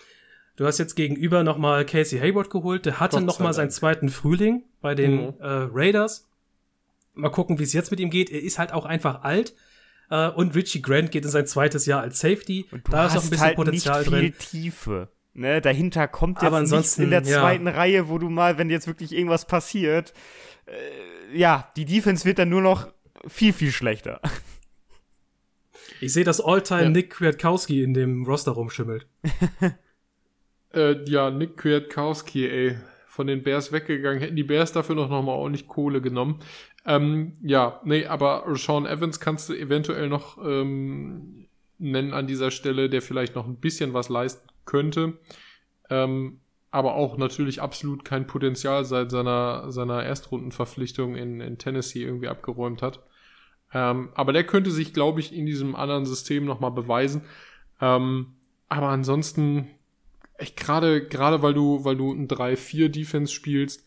Speaker 1: Du hast jetzt gegenüber nochmal Casey Hayward geholt. Der hatte nochmal seinen zweiten Frühling bei den
Speaker 2: Mhm.
Speaker 1: äh, Raiders. Mal gucken, wie es jetzt mit ihm geht. Er ist halt auch einfach alt. Äh, und Richie Grant geht in sein zweites Jahr als Safety.
Speaker 3: Und du
Speaker 1: Da ist
Speaker 3: hast
Speaker 1: noch ein bisschen
Speaker 3: halt
Speaker 1: Potenzial
Speaker 3: nicht viel
Speaker 1: drin.
Speaker 3: Tiefe. Ne, dahinter kommt jetzt
Speaker 1: Aber
Speaker 3: nichts
Speaker 1: ansonsten,
Speaker 3: in der
Speaker 1: ja.
Speaker 3: zweiten Reihe, wo du mal, wenn jetzt wirklich irgendwas passiert, äh, ja, die Defense wird dann nur noch viel, viel schlechter.
Speaker 1: Ich sehe, dass All-Time
Speaker 2: Ja.
Speaker 1: Nick Kwiatkowski in dem Roster rumschimmelt.
Speaker 2: Äh, ja, Nick Kwiatkowski, ey, von den Bears weggegangen. Hätten die Bears dafür noch, noch mal ordentlich Kohle genommen. Ähm, ja, nee, aber Sean Evans kannst du eventuell noch ähm, nennen an dieser Stelle, der vielleicht noch ein bisschen was leisten könnte. Ähm, aber auch natürlich absolut kein Potenzial seit seiner, seiner Erstrundenverpflichtung in, in Tennessee irgendwie abgeräumt hat. Ähm, aber der könnte sich, glaube ich, in diesem anderen System nochmal beweisen. Ähm, aber ansonsten, echt gerade, gerade weil du, weil du ein 3-4 Defense spielst,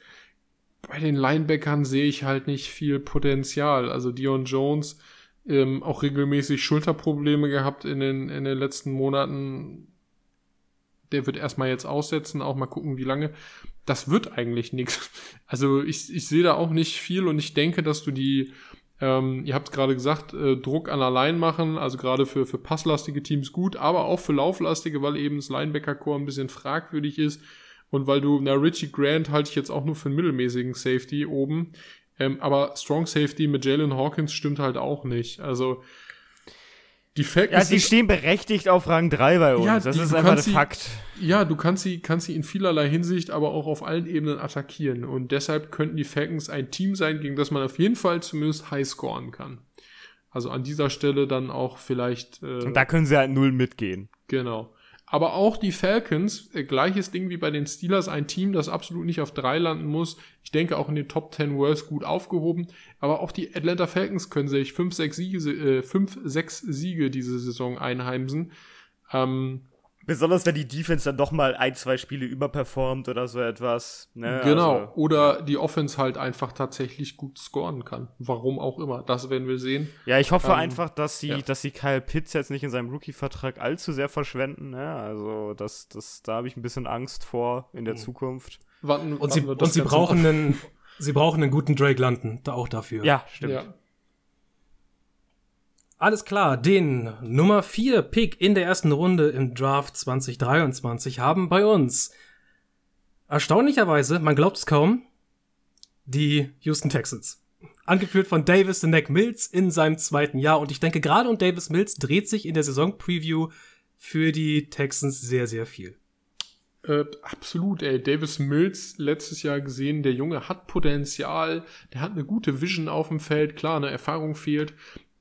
Speaker 2: bei den Linebackern sehe ich halt nicht viel Potenzial. Also Dion Jones, ähm, auch regelmäßig Schulterprobleme gehabt in den, in den letzten Monaten. Der wird erstmal jetzt aussetzen, auch mal gucken, wie lange. Das wird eigentlich nichts. Also ich, ich sehe da auch nicht viel und ich denke, dass du die, ähm, ihr habt gerade gesagt, äh, Druck an allein machen, also gerade für, für passlastige Teams gut, aber auch für lauflastige, weil eben das Linebacker-Core ein bisschen fragwürdig ist und weil du, na, Richie Grant halte ich jetzt auch nur für einen mittelmäßigen Safety oben, ähm, aber Strong Safety mit Jalen Hawkins stimmt halt auch nicht. Also die Falcons
Speaker 3: Ja, sie stehen berechtigt auf Rang 3 bei uns.
Speaker 2: Ja,
Speaker 3: das
Speaker 2: die-
Speaker 3: ist einfach
Speaker 2: sie-
Speaker 3: Fakt.
Speaker 2: Ja, du kannst sie, kannst sie in vielerlei Hinsicht, aber auch auf allen Ebenen attackieren. Und deshalb könnten die Falcons ein Team sein, gegen das man auf jeden Fall zumindest high scoren kann. Also an dieser Stelle dann auch vielleicht. Äh,
Speaker 3: Und da können sie halt null mitgehen.
Speaker 2: Genau. Aber auch die Falcons, äh, gleiches Ding wie bei den Steelers, ein Team, das absolut nicht auf drei landen muss. Ich denke auch in den Top 10 Worlds gut aufgehoben. Aber auch die Atlanta Falcons können sich 5, 6 Siege, äh, 5, 6 Siege diese Saison einheimsen. Ähm,
Speaker 3: Besonders wenn die Defense dann doch mal ein, zwei Spiele überperformt oder so etwas. Ne?
Speaker 2: genau.
Speaker 3: Also,
Speaker 2: Oder die Offense halt einfach tatsächlich gut scoren kann. Warum auch immer. Das werden wir sehen.
Speaker 3: ja, ich hoffe
Speaker 2: Ähm,
Speaker 3: einfach, dass sie,
Speaker 2: ja.
Speaker 3: dass sie Kyle Pitts jetzt nicht in seinem Rookie-Vertrag allzu sehr verschwenden. Ne? Also, das, das, da habe ich ein bisschen Angst vor in der
Speaker 2: Mhm.
Speaker 3: Zukunft.
Speaker 2: Warten,
Speaker 1: Und sie, und sie brauchen einen, sie brauchen einen guten Drake London, da auch dafür.
Speaker 3: Ja, stimmt.
Speaker 2: Ja.
Speaker 1: Alles klar, den Nummer 4 Pick in der ersten Runde im Draft 2023 haben bei uns erstaunlicherweise, man glaubt es kaum, die Houston Texans. Angeführt von Davis the Neck Mills in seinem zweiten Jahr. Und ich denke, gerade um Davis Mills dreht sich in der Saison-Preview für die Texans sehr, sehr viel.
Speaker 2: Äh, absolut, ey. Davis Mills letztes Jahr gesehen, der Junge hat Potenzial, der hat eine gute Vision auf dem Feld, klar, eine Erfahrung fehlt,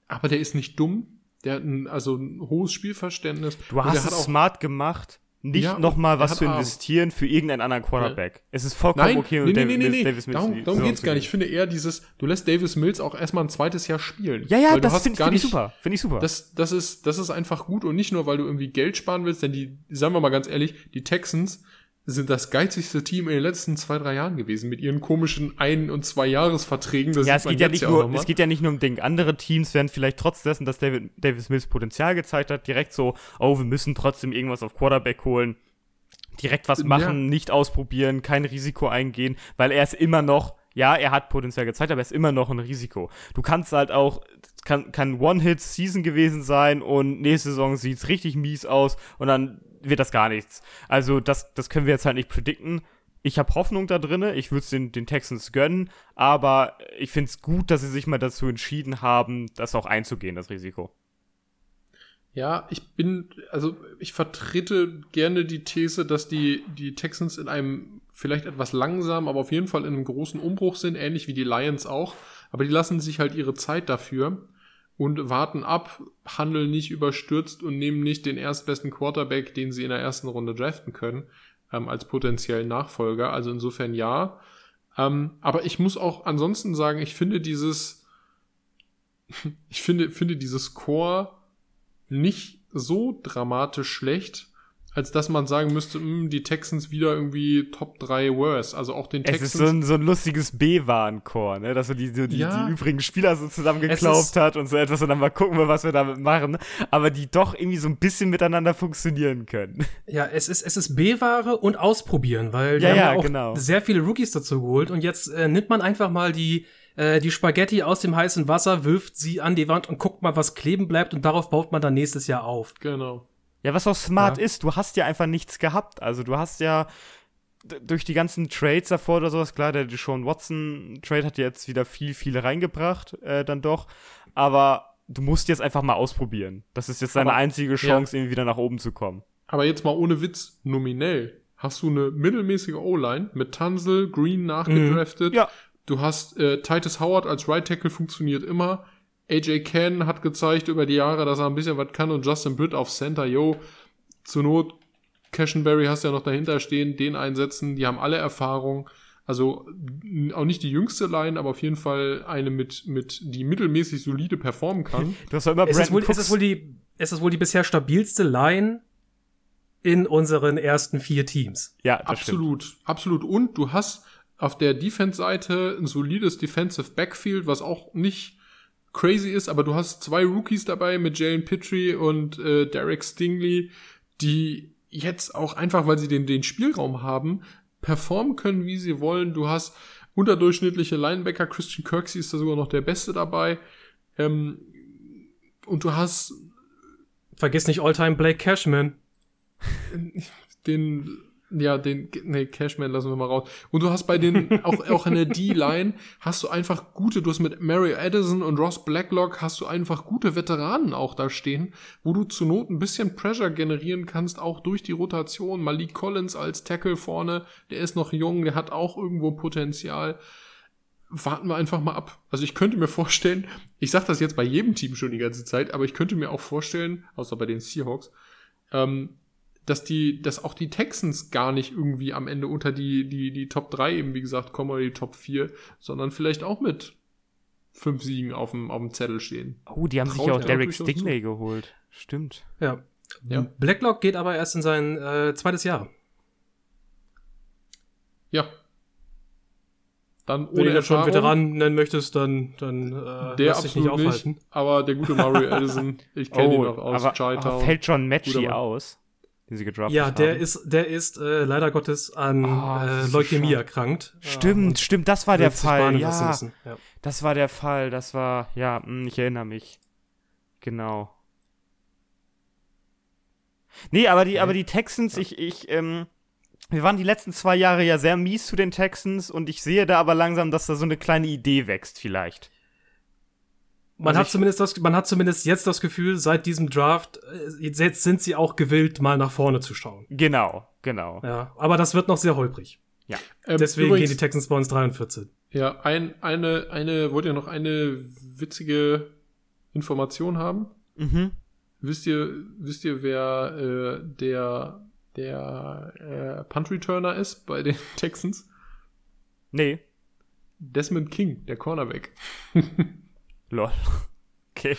Speaker 2: aber der ist nicht dumm. Der hat ein, also ein hohes Spielverständnis.
Speaker 3: Du
Speaker 2: Und
Speaker 3: hast es
Speaker 2: auch,
Speaker 3: smart gemacht, nicht
Speaker 2: Ja,
Speaker 3: noch mal
Speaker 2: er
Speaker 3: was zu investieren für irgendeinen anderen Quarterback. Es ist vollkommen
Speaker 2: Nein,
Speaker 3: okay,
Speaker 2: nee, nee,
Speaker 3: David
Speaker 2: nee, nee, nee.
Speaker 3: Davis Mills
Speaker 2: darum, darum geht's gar nicht. Ich finde eher dieses, du lässt Davis Mills auch erstmal ein zweites Jahr spielen.
Speaker 3: Ja, ja, das finde find ich super. Finde ich super.
Speaker 2: Das, das, ist, das ist einfach gut und nicht nur, weil du irgendwie Geld sparen willst, denn die, sagen wir mal ganz ehrlich, die Texans sind das geizigste Team in den letzten zwei, drei Jahren gewesen mit ihren komischen Ein- und Zwei-Jahres-Verträgen.
Speaker 3: Ja, es geht ja nicht nur, es geht ja nicht nur um Ding. Andere Teams werden vielleicht trotz dessen, dass David, Davis Mills Potenzial gezeigt hat, direkt so, oh, wir müssen trotzdem irgendwas auf Quarterback holen. Direkt was
Speaker 2: Ja.
Speaker 3: machen, nicht ausprobieren, kein Risiko eingehen, weil er ist immer noch, ja, er hat Potenzial gezeigt, aber er ist immer noch ein Risiko. Du kannst halt auch, kann, kann One-Hit-Season gewesen sein und nächste Saison sieht's richtig mies aus und dann wird das gar nichts. Also das, das können wir jetzt halt nicht predikten. Ich habe Hoffnung da drinne, ich würde es den, den Texans gönnen, aber ich finde es gut, dass sie sich mal dazu entschieden haben, das auch einzugehen, das Risiko.
Speaker 2: Ja, ich bin, also ich vertrete gerne die These, dass die, die Texans in einem vielleicht etwas langsam, aber auf jeden Fall in einem großen Umbruch sind, ähnlich wie die Lions auch. Aber die lassen sich halt ihre Zeit dafür und warten ab, handeln nicht überstürzt und nehmen nicht den erstbesten Quarterback, den sie in der ersten Runde draften können, ähm, als potenziellen Nachfolger. Also insofern ja. Ähm, aber ich muss auch ansonsten sagen, ich finde dieses, ich finde, finde dieses Core nicht so dramatisch schlecht, als dass man sagen müsste, mh, die Texans wieder irgendwie Top 3 worse. Also auch den
Speaker 3: Es
Speaker 2: Texans.
Speaker 3: ist so ein, so ein lustiges B-Warenchor, ne? dass er die, so die,
Speaker 2: Ja.
Speaker 3: die übrigen Spieler so
Speaker 1: Es
Speaker 3: zusammengeklaubt hat und so etwas und dann mal gucken wir, was wir damit machen, aber die doch irgendwie so ein bisschen miteinander funktionieren können.
Speaker 1: Ja, es ist, es ist B-Ware und ausprobieren, weil die
Speaker 3: Ja,
Speaker 1: haben
Speaker 3: ja,
Speaker 1: ja auch
Speaker 3: genau.
Speaker 1: sehr viele Rookies dazu geholt und jetzt äh, nimmt man einfach mal die, äh, die Spaghetti aus dem heißen Wasser, wirft sie an die Wand und guckt mal, was kleben bleibt und darauf baut man dann nächstes Jahr auf.
Speaker 2: genau.
Speaker 3: Ja, was auch smart
Speaker 1: Ja.
Speaker 3: ist, du hast ja einfach nichts gehabt. Also du hast ja durch die ganzen Trades davor oder sowas, klar, der Deshaun Watson-Trade hat jetzt wieder viel, viel reingebracht, äh, dann doch. Aber du musst jetzt einfach mal ausprobieren. Das ist jetzt deine
Speaker 2: Aber-
Speaker 3: einzige Chance, irgendwie wieder nach oben zu kommen.
Speaker 2: Aber jetzt mal ohne Witz, nominell hast du eine mittelmäßige O-Line mit Tunzel, Green nachgedraftet.
Speaker 3: Ja.
Speaker 2: Du hast äh, Titus Howard als Right Tackle funktioniert immer. AJ Ken hat gezeigt über die Jahre, dass er ein bisschen was kann und Justin Britt auf Center, yo, zur Not, Cashenberry hast du ja noch dahinter stehen, den einsetzen, die haben alle Erfahrung. Also auch nicht die jüngste Line, aber auf jeden Fall eine mit, mit die mittelmäßig solide performen kann.
Speaker 3: Du hast immer
Speaker 1: Es ist, wohl, es,
Speaker 3: Cooks.
Speaker 1: ist wohl die, es ist wohl die bisher stabilste Line in unseren ersten vier Teams.
Speaker 3: ja, das
Speaker 2: absolut, absolut. Und du hast auf der Defense-Seite ein solides Defensive Backfield, was auch nicht crazy ist, aber du hast zwei Rookies dabei mit Jalen Petrie und äh, Derek Stingley, die jetzt auch einfach, weil sie den, den Spielraum haben, performen können, wie sie wollen. Du hast unterdurchschnittliche Linebacker, Christian Kirksey ist da sogar noch der Beste dabei. Ähm, und du hast
Speaker 1: Vergiss nicht Alltime Blake Cashman.
Speaker 2: den, ja, den, nee, Cashman lassen wir mal raus. Und du hast bei den, auch, auch in der D-Line, hast du einfach gute, du hast mit Mary Addison und Ross Blacklock, hast du einfach gute Veteranen auch da stehen, wo du zur Not ein bisschen Pressure generieren kannst, auch durch die Rotation. Malik Collins als Tackle vorne, der ist noch jung, der hat auch irgendwo Potenzial. Warten wir einfach mal ab. Also ich könnte mir vorstellen, ich sage das jetzt bei jedem Team schon die ganze Zeit, aber ich könnte mir auch vorstellen, außer bei den Seahawks, ähm, dass die, dass auch die Texans gar nicht irgendwie am Ende unter die, die, die Top 3 eben, wie gesagt, kommen oder die Top 4, sondern vielleicht auch mit fünf Siegen auf dem, auf dem Zettel stehen.
Speaker 3: Oh, die haben sich
Speaker 2: Traut
Speaker 3: ja auch
Speaker 2: er
Speaker 3: Derek Stingley geholt. Stimmt.
Speaker 1: Ja.
Speaker 2: Ja.
Speaker 1: Blacklock geht aber erst in sein äh, zweites Jahr.
Speaker 2: Ja. Dann
Speaker 1: Wenn du jetzt schon Veteran nennen möchtest, dann, dann äh,
Speaker 2: der
Speaker 1: lass dich nicht
Speaker 2: absolut nicht,
Speaker 1: aufhalten.
Speaker 2: aber der gute Mario Addison, ich kenne ihn noch aus
Speaker 3: Oh, aber,
Speaker 2: Chi-Town.
Speaker 3: fällt John Matchy aus, den sie gedraftet
Speaker 1: Ja, der
Speaker 3: haben.
Speaker 1: ist, der ist äh, leider Gottes an
Speaker 3: das
Speaker 1: äh, Leukämie
Speaker 3: schade.
Speaker 1: erkrankt.
Speaker 3: Stimmt,
Speaker 1: Äh,
Speaker 3: stimmt, das war der Fall. Ja.
Speaker 1: Ja.
Speaker 3: das war der Fall. Das war, ja, mh, ich erinnere mich. Genau. Nee, aber die, aber die Texans, ich, ich, ähm, wir waren die letzten zwei Jahre ja sehr mies zu den Texans und ich sehe da aber langsam, dass da so eine kleine Idee wächst, vielleicht.
Speaker 1: Man
Speaker 3: Also
Speaker 1: hat zumindest das, man hat zumindest jetzt das Gefühl, seit diesem Draft, äh, jetzt sind sie auch gewillt, mal nach vorne zu schauen.
Speaker 3: Genau, genau.
Speaker 1: Ja, aber das wird noch sehr holprig.
Speaker 2: Ähm,
Speaker 1: Deswegen
Speaker 2: übrigens-
Speaker 1: gehen die Texans bei uns 3 und 14.
Speaker 2: Ja, ein, eine, eine, wollt ihr noch eine witzige Information haben?
Speaker 3: Mhm.
Speaker 2: Wisst ihr, wisst ihr, wer äh, der, der äh, Punt Returner ist bei den Texans?
Speaker 3: Nee.
Speaker 2: Desmond King, der Cornerback.
Speaker 3: Lol. Okay.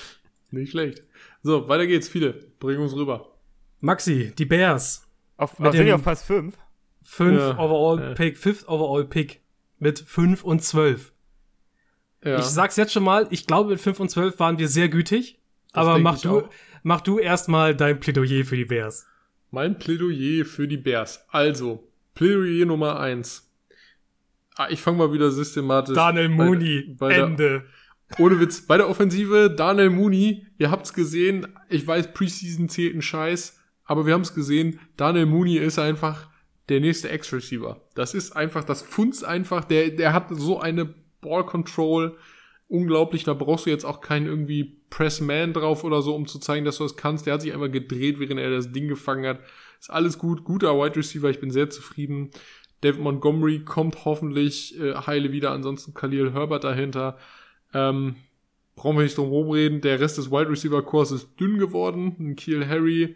Speaker 2: Nicht schlecht. So, weiter geht's. Viele. Bring uns rüber.
Speaker 1: Maxi, die Bears.
Speaker 3: Auf,
Speaker 1: Mit
Speaker 3: auf, sind auf Pass 5?
Speaker 1: 5
Speaker 2: Ja,
Speaker 1: overall
Speaker 2: ja.
Speaker 1: Pick, fifth overall Pick. Mit 5 und 12.
Speaker 2: Ja.
Speaker 1: Ich sag's jetzt schon mal, ich glaube, mit 5 und 12 waren wir sehr gütig.
Speaker 2: Das
Speaker 1: aber mach du,
Speaker 2: auch.
Speaker 1: mach du erstmal dein Plädoyer für die Bears.
Speaker 2: Mein Plädoyer für die Bears. Also, Plädoyer Nummer eins. Ah, ich fange mal wieder systematisch.
Speaker 1: Daniel
Speaker 2: bei-
Speaker 1: Mooney,
Speaker 2: bei der-
Speaker 1: Ende.
Speaker 2: Ohne Witz, bei der Offensive, Daniel Mooney, ihr habt's gesehen, ich weiß, Preseason zählt ein Scheiß, aber wir haben's gesehen, Daniel Mooney ist einfach der nächste Ex-Receiver. Das ist einfach, das Funz einfach, der, der hat so eine Ball-Control, unglaublich, da brauchst du jetzt auch keinen irgendwie Press-Man drauf oder so, um zu zeigen, dass du das kannst. Der hat sich einfach gedreht, während er das Ding gefangen hat. Ist alles gut, guter Wide Receiver, ich bin sehr zufrieden. David Montgomery kommt hoffentlich äh, heile wieder, ansonsten Khalil Herbert dahinter. Ähm, brauchen wir nicht drum rumreden. Der Rest des Wide Receiver Kurs ist dünn geworden. Ein Kiel Harry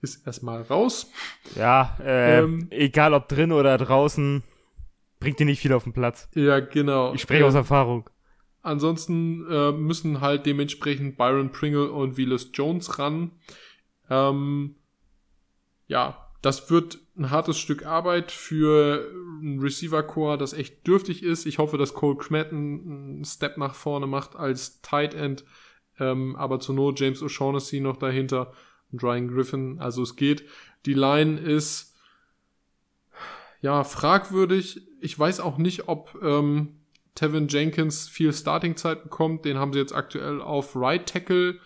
Speaker 2: ist erstmal raus.
Speaker 3: Ja, äh,
Speaker 2: Ähm.
Speaker 3: egal ob drin oder draußen, bringt dir nicht viel auf den Platz.
Speaker 2: Ja, genau.
Speaker 3: Ich spreche
Speaker 2: Äh,
Speaker 3: aus Erfahrung.
Speaker 2: Ansonsten äh, müssen halt dementsprechend Byron Pringle und Willis Jones ran. Ähm, ja, das wird ein hartes Stück Arbeit für ein Receiver-Core, das echt dürftig ist. Ich hoffe, dass Cole Kmet einen Step nach vorne macht als Tight End. Ähm, aber zur Not James O'Shaughnessy noch dahinter und Ryan Griffin. Also es geht. Die Line ist ja fragwürdig. Ich weiß auch nicht, ob ähm, Tevin Jenkins viel Startingzeit bekommt. Den haben sie jetzt aktuell auf Right Tackle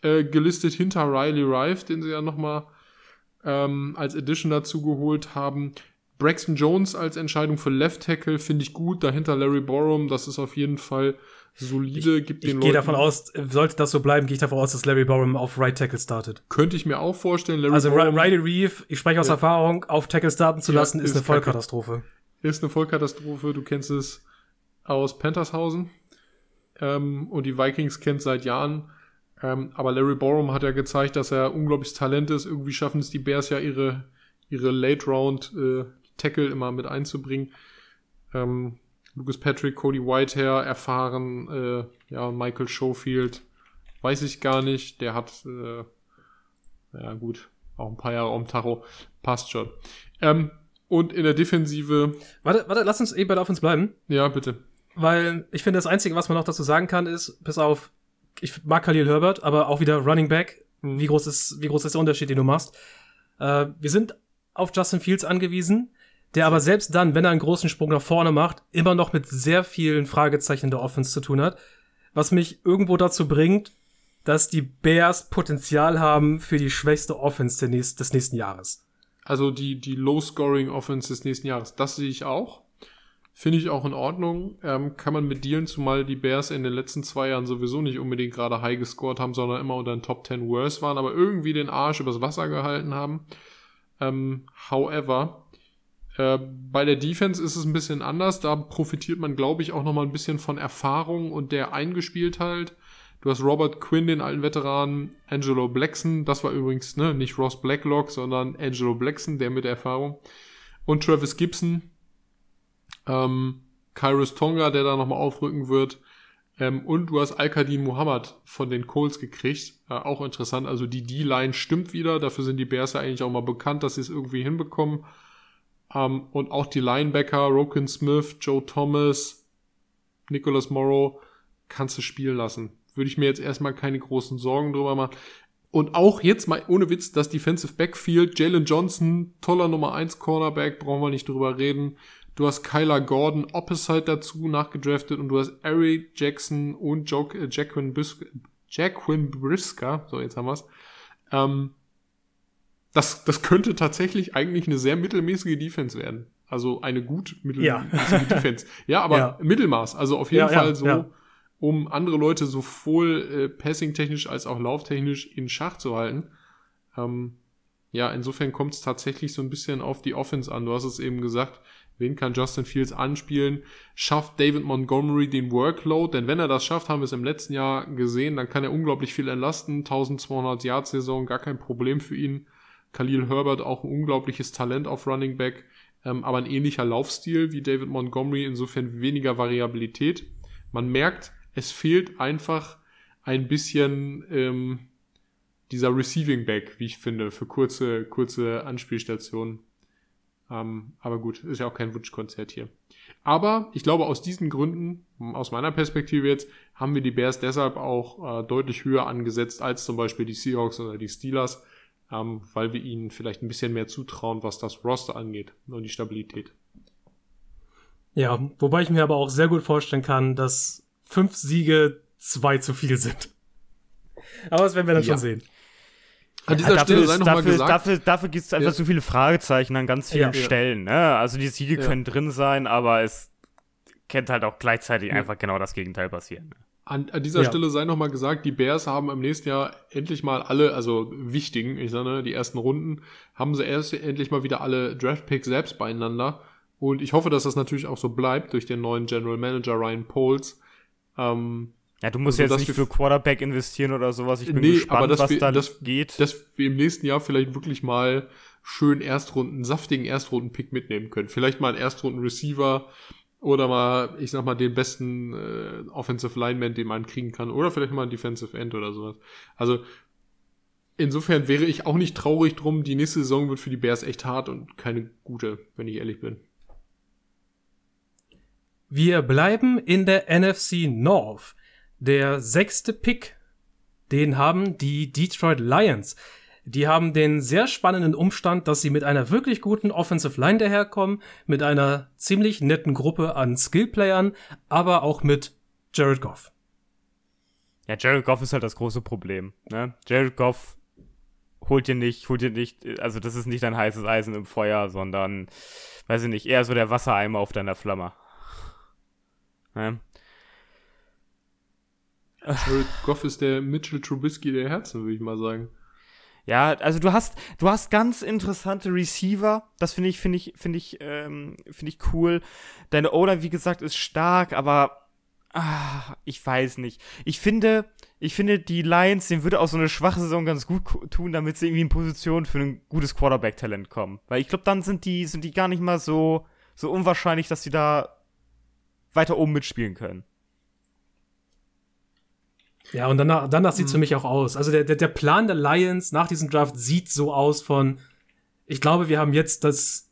Speaker 2: äh, gelistet hinter Riley Rife, den sie ja nochmal ähm, als Addition dazu geholt haben. Braxton Jones als Entscheidung für Left Tackle finde ich gut. Dahinter Larry Borum, das ist auf jeden Fall solide. Gibt
Speaker 1: Ich
Speaker 2: den
Speaker 1: gehe davon aus, sollte das so bleiben, gehe ich davon aus, dass Larry Borum auf Right Tackle startet.
Speaker 2: Könnte ich mir auch vorstellen. Larry
Speaker 1: Also
Speaker 2: Borum
Speaker 1: Riley Reeve, ich spreche aus
Speaker 2: Ja.
Speaker 1: Erfahrung, auf Tackle starten zu
Speaker 2: Ja,
Speaker 1: lassen, ist,
Speaker 2: ist
Speaker 1: eine. Vollkatastrophe.
Speaker 2: ist eine Vollkatastrophe. Du kennst es aus Pentershausen. ähm, und die Vikings kennt seit Jahren. Ähm, aber Larry Borum hat ja gezeigt, dass er unglaubliches Talent ist. Irgendwie schaffen es die Bears ja ihre, ihre Late Round äh, Tackle immer mit einzubringen. Ähm, Lucas Patrick, Cody Whitehair erfahren, äh, ja, Michael Schofield, weiß ich gar nicht. Der hat, äh, ja gut, auch ein paar Jahre am Tacho, passt schon. Ähm, und in der Defensive.
Speaker 1: Warte, warte, lass uns eben bei der Offense bleiben.
Speaker 2: Ja, bitte.
Speaker 1: Weil ich finde, das Einzige, was man noch dazu sagen kann, ist, bis auf, ich mag Khalil Herbert, aber auch wieder Running Back. Wie groß ist, wie groß ist der Unterschied, den du machst? Äh, wir sind auf Justin Fields angewiesen, der aber selbst dann, wenn er einen großen Sprung nach vorne macht, immer noch mit sehr vielen Fragezeichen der Offense zu tun hat. Was mich irgendwo dazu bringt, dass die Bears Potenzial haben für die schwächste Offense des nächsten Jahres.
Speaker 2: Also die, die Low-Scoring Offense des nächsten Jahres. Das sehe ich auch. Finde ich auch in Ordnung. Ähm, kann man mit dealen, zumal die Bears in den letzten zwei Jahren sowieso nicht unbedingt gerade high gescored haben, sondern immer unter den Top 10 Worst waren, aber irgendwie den Arsch übers Wasser gehalten haben. Ähm, however, äh, bei der Defense ist es ein bisschen anders. Da profitiert man, glaube ich, auch nochmal ein bisschen von Erfahrung und der Eingespieltheit. Du hast Robert Quinn, den alten Veteran, Angelo Blackson, das war übrigens ne, nicht Ross Blacklock, sondern Angelo Blackson, der mit der Erfahrung. Und Travis Gibson, ähm, Kairos Tonga, der da nochmal aufrücken wird. Ähm, und du hast Al-Kadin Muhammad von den Colts gekriegt. Äh, auch interessant. Also die D-Line stimmt wieder. Dafür sind die Bears ja eigentlich auch mal bekannt, dass sie es irgendwie hinbekommen. Ähm, und auch die Linebacker, Roken Smith, Joe Thomas, Nicholas Morrow, kannst du spielen lassen würde ich mir jetzt erstmal keine großen Sorgen drüber machen. Und auch jetzt mal ohne Witz, das Defensive Backfield, Jalen Johnson, toller Nummer 1 Cornerback, brauchen wir nicht drüber reden. Du hast Kyler Gordon Opposite dazu nachgedraftet und du hast Ari Jackson und jo äh, Brisker, Jacquin Brisker, so jetzt haben wir's. Ähm, das, das könnte tatsächlich eigentlich eine sehr mittelmäßige Defense werden. Also eine gut mittelmäßige ja. Defense. Ja, aber ja. Mittelmaß. Also auf jeden ja, Fall so um andere Leute sowohl äh, passing-technisch als auch lauftechnisch in Schach zu halten. Ähm, ja, insofern kommt es tatsächlich so ein bisschen auf die Offense an. Du hast es eben gesagt, wen kann Justin Fields anspielen? Schafft David Montgomery den Workload? Denn wenn er das schafft, haben wir es im letzten Jahr gesehen, dann kann er unglaublich viel entlasten. 1200 Yard Saison, gar kein Problem für ihn. Khalil Herbert auch ein unglaubliches Talent auf Running Back, ähm, aber ein ähnlicher Laufstil wie David Montgomery, insofern weniger Variabilität. Man merkt, es fehlt einfach ein bisschen ähm, dieser Receiving Back, wie ich finde, für kurze, kurze Anspielstationen. Ähm, aber gut, ist ja auch kein Wunschkonzert hier. Aber ich glaube, aus diesen Gründen, aus meiner Perspektive jetzt, haben wir die Bears deshalb auch äh, deutlich höher angesetzt als zum Beispiel die Seahawks oder die Steelers, ähm, weil wir ihnen vielleicht ein bisschen mehr zutrauen, was das Roster angeht und die Stabilität.
Speaker 1: Ja, wobei ich mir aber auch sehr gut vorstellen kann, dass fünf Siege zwei zu viel sind. Aber das werden wir dann ja. schon sehen.
Speaker 3: An dieser ja, dafür Stelle sei noch dafür, mal gesagt. Dafür, dafür gibt es einfach ja. zu viele Fragezeichen an ganz vielen ja. Stellen. Ne? Also die Siege können drin sein, aber es kennt halt auch gleichzeitig einfach genau das Gegenteil passieren.
Speaker 2: An, an dieser Stelle sei noch mal gesagt, die Bears haben im nächsten Jahr endlich mal alle, also wichtigen, ich sage, die ersten Runden, haben sie erst endlich mal wieder alle Draftpicks selbst beieinander. Und ich hoffe, dass das natürlich auch so bleibt durch den neuen General Manager Ryan Poles
Speaker 3: ähm, ja, du musst also, jetzt nicht für Quarterback investieren oder sowas. Ich bin nee, gespannt, aber was wir, da das, geht.
Speaker 2: Dass wir im nächsten Jahr vielleicht wirklich mal schön Erstrunden, saftigen Erstrunden-Pick mitnehmen können. Vielleicht mal einen Erstrunden-Receiver oder mal, ich sag mal, den besten äh, Offensive Lineman, den man kriegen kann. Oder vielleicht mal ein Defensive End oder sowas. Also insofern wäre ich auch nicht traurig drum. Die nächste Saison wird für die Bears echt hart und keine gute, wenn ich ehrlich bin.
Speaker 1: Wir bleiben in der NFC North. Der sechste Pick, den haben die Detroit Lions. Die haben den sehr spannenden Umstand, dass sie mit einer wirklich guten Offensive Line daherkommen, mit einer ziemlich netten Gruppe an Skillplayern, aber auch mit Jared Goff.
Speaker 3: Ja, Jared Goff ist halt das große Problem. Ne? Jared Goff holt dir nicht, holt dir nicht, also das ist nicht dein heißes Eisen im Feuer, sondern, weiß ich nicht, eher so der Wassereimer auf deiner Flamme. Ja.
Speaker 2: Jared Goff ist der Mitchell Trubisky der Herzen, würde ich mal sagen.
Speaker 3: Ja, also du hast, du hast ganz interessante Receiver. Das finde ich, finde ich, finde ich, ähm, finde ich cool. Deine Oder, wie gesagt, ist stark, aber Ah, ich weiß nicht. Ich finde, ich finde, die Lions, denen würde auch so eine schwache Saison ganz gut tun, damit sie irgendwie in Position für ein gutes Quarterback-Talent kommen. Weil ich glaube, dann sind die, sind die gar nicht mal so, so unwahrscheinlich, dass sie da weiter oben mitspielen können.
Speaker 1: Ja, und danach, danach
Speaker 3: Mhm.
Speaker 1: sieht's für mich auch aus. Also der, der, der Plan der Lions nach diesem Draft sieht so aus von, ich glaube, wir haben jetzt das,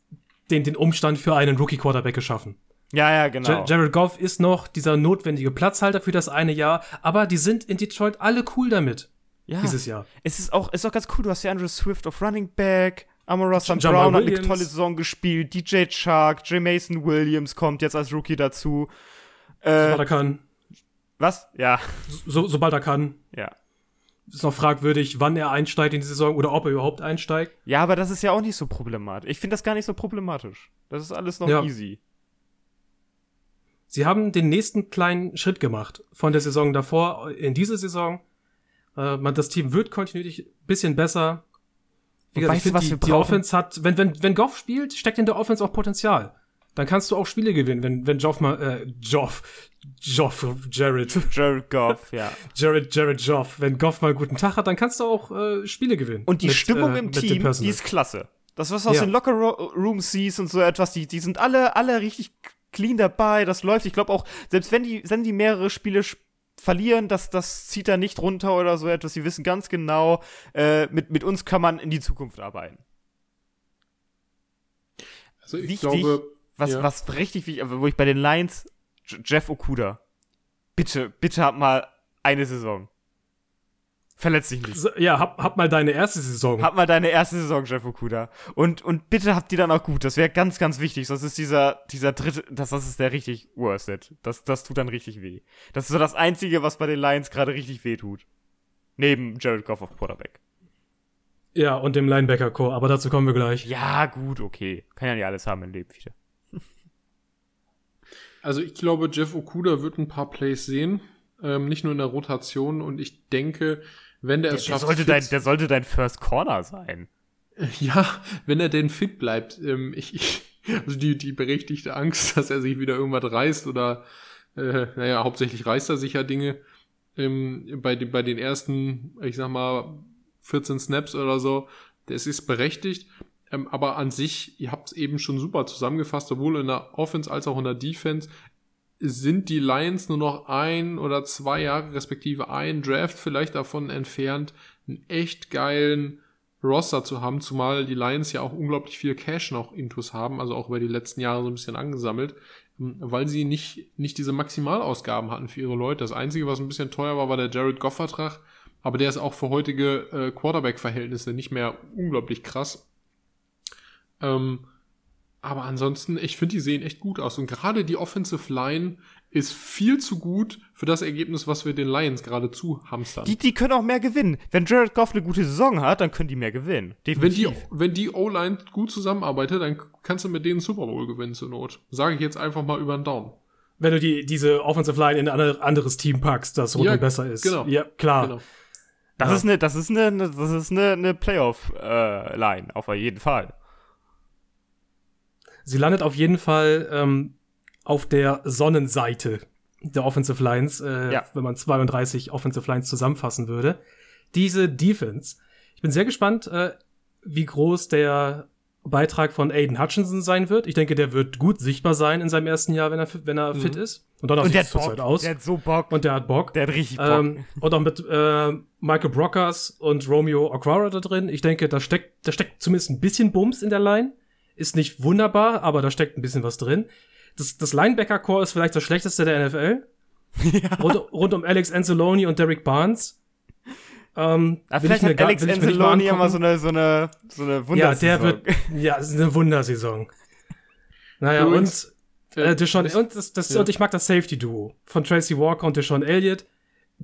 Speaker 1: den, den Umstand für einen Rookie-Quarterback geschaffen.
Speaker 3: Ja, ja, genau.
Speaker 1: Ja- Jared Goff ist noch dieser notwendige Platzhalter für das eine Jahr, aber die sind in Detroit alle cool damit,
Speaker 3: ja.
Speaker 1: dieses Jahr.
Speaker 3: Es ist auch, ist auch ganz cool, du hast ja Andrew Swift auf Running Back, Amara St. Brown hat eine
Speaker 1: Williams.
Speaker 3: tolle Saison gespielt, DJ Chark, J. Mason Williams kommt jetzt als Rookie dazu. Äh,
Speaker 1: kann.
Speaker 3: Was? Ja,
Speaker 1: So, sobald er kann.
Speaker 3: ja.
Speaker 1: Ist noch fragwürdig, wann er einsteigt in die Saison oder ob er überhaupt einsteigt.
Speaker 3: Ja, aber das ist ja auch nicht so problematisch. Ich finde das gar nicht so problematisch. Das ist alles noch
Speaker 1: Ja.
Speaker 3: easy.
Speaker 1: Sie haben den nächsten kleinen Schritt gemacht von der Saison davor in diese Saison. Äh, man, das Team wird kontinuierlich ein bisschen besser. Wie gesagt,
Speaker 3: weißt
Speaker 1: ich
Speaker 3: du,
Speaker 1: finde,
Speaker 3: was
Speaker 1: die,
Speaker 3: wir
Speaker 1: die
Speaker 3: brauchen?
Speaker 1: Offense hat, wenn, wenn, wenn Goff spielt, steckt in der Offense auch Potenzial. Dann kannst du auch Spiele gewinnen, wenn, wenn Joff mal, äh, Joff, Joff, Jared,
Speaker 3: Jared Goff, ja.
Speaker 1: Jared, Jared Joff, wenn Goff mal einen guten Tag hat, dann kannst du auch äh, Spiele gewinnen.
Speaker 3: Und die
Speaker 1: Mit,
Speaker 3: Stimmung
Speaker 1: äh,
Speaker 3: im Team, die ist klasse. Das, was du aus
Speaker 1: Ja.
Speaker 3: den Locker Ro- Rooms siehst und so etwas, die, die sind alle, alle richtig clean dabei. Das läuft. Ich glaube auch, selbst wenn die, wenn die mehrere Spiele verlieren, das, das zieht da nicht runter oder so etwas. Die wissen ganz genau, äh, mit, mit uns kann man in die Zukunft arbeiten.
Speaker 2: Also ich
Speaker 3: Wichtig,
Speaker 2: glaube,
Speaker 3: Was,
Speaker 2: Ja.
Speaker 3: was richtig wichtig, aber wo ich bei den Lions, Jeff Okuda, bitte, bitte hab mal eine Saison. Verletz dich nicht.
Speaker 1: Ja, hab, hab mal deine erste Saison.
Speaker 3: Hab mal deine erste Saison, Jeff Okuda. Und, und bitte habt die dann auch gut. Das wäre ganz, ganz wichtig. Sonst ist dieser, dieser dritte, das, das ist der richtig worst it. Das, das tut dann richtig weh. Das ist so das Einzige, was bei den Lions gerade richtig weh tut. Neben Jared Goff auf Quarterback.
Speaker 1: ja, und dem Linebacker-Core, aber dazu kommen wir gleich.
Speaker 3: Ja, gut, okay. Kann ja nicht alles haben im Leben wieder.
Speaker 2: Also ich glaube, Jeff Okuda wird ein paar Plays sehen, ähm, nicht nur in der Rotation und ich denke, wenn der,
Speaker 3: Der,
Speaker 2: es
Speaker 3: der,
Speaker 2: schafft,
Speaker 3: sollte
Speaker 2: fit-
Speaker 3: dein, der sollte dein First Corner sein.
Speaker 2: ja, wenn er denn fit bleibt, ähm, ich, ich, also die, die berechtigte Angst, dass er sich wieder irgendwas reißt oder, äh, naja, hauptsächlich reißt er sich ja Dinge ähm, bei, den, bei den ersten, ich sag mal, 14 Snaps oder so, das ist berechtigt. Ähm, aber an sich, ihr habt es eben schon super zusammengefasst, sowohl in der Offense als auch in der Defense, sind die Lions nur noch ein oder zwei Jahre, respektive ein Draft vielleicht davon entfernt, einen echt geilen Roster zu haben, zumal die Lions ja auch unglaublich viel Cash noch intus haben, also auch über die letzten Jahre so ein bisschen angesammelt, ähm, weil sie nicht, nicht diese Maximalausgaben hatten für ihre Leute. Das Einzige, was ein bisschen teuer war, war der Jared Goff-Vertrag, aber der ist auch für heutige äh, Quarterback-Verhältnisse nicht mehr unglaublich krass. Ähm, aber ansonsten, ich finde, die sehen echt gut aus. Und gerade die Offensive Line ist viel zu gut für das Ergebnis, was wir den Lions gerade zu hamstern.
Speaker 3: Die, die können auch mehr gewinnen. Wenn Jared Goff eine gute Saison hat, dann können die mehr gewinnen.
Speaker 2: wenn
Speaker 3: Definitiv.
Speaker 2: die, wenn die O-Line gut zusammenarbeitet, dann kannst du mit denen Super Bowl gewinnen zur Not. Sage ich jetzt einfach mal über den Daumen.
Speaker 1: Wenn du die, diese Offensive Line in ein andere- anderes Team packst, das rundum
Speaker 2: Ja,
Speaker 1: besser ist.
Speaker 2: genau.
Speaker 1: Ja, klar.
Speaker 2: Genau.
Speaker 3: Das
Speaker 1: Ja.
Speaker 3: ist eine, das ist eine, eine- das ist eine, eine Playoff-Line, auf jeden Fall.
Speaker 1: Sie landet auf jeden Fall ähm, auf der Sonnenseite der Offensive Lines, äh,
Speaker 3: Ja.
Speaker 1: wenn man 32 Offensive Lines zusammenfassen würde. Diese Defense. Ich bin sehr gespannt, äh, wie groß der Beitrag von Aiden Hutchinson sein wird. Ich denke, der wird gut sichtbar sein in seinem ersten Jahr, wenn er, fit- wenn er fit ist. Und dann
Speaker 3: der
Speaker 1: sieht
Speaker 3: Bock.
Speaker 1: zurzeit aus.
Speaker 3: Der hat so Bock.
Speaker 1: und der hat Bock.
Speaker 3: der hat richtig Bock.
Speaker 1: Ähm, und auch mit äh, Michael Brockers und Romeo Okwara da drin. Ich denke, da steckt, da steckt zumindest ein bisschen Bums in der Line. Ist nicht wunderbar, aber da steckt ein bisschen was drin. Das, das Linebacker-Core ist vielleicht das schlechteste der NFL. Rund, rund um Alex Anzalone und Derek Barnes. Ähm,
Speaker 3: Ja, vielleicht hat Alex Anzalone ja mal
Speaker 1: angucken.
Speaker 3: so eine, so eine, so eine
Speaker 1: Ja,
Speaker 3: Wundersaison.
Speaker 1: der wird, ja, es ist eine Wundersaison. Naja,
Speaker 2: Übrigens,
Speaker 1: und, äh,
Speaker 2: äh,
Speaker 1: Deshaun, und, das, das,
Speaker 2: ja.
Speaker 1: und ich mag das Safety-Duo von Tracy Walker und Deshaun Elliott.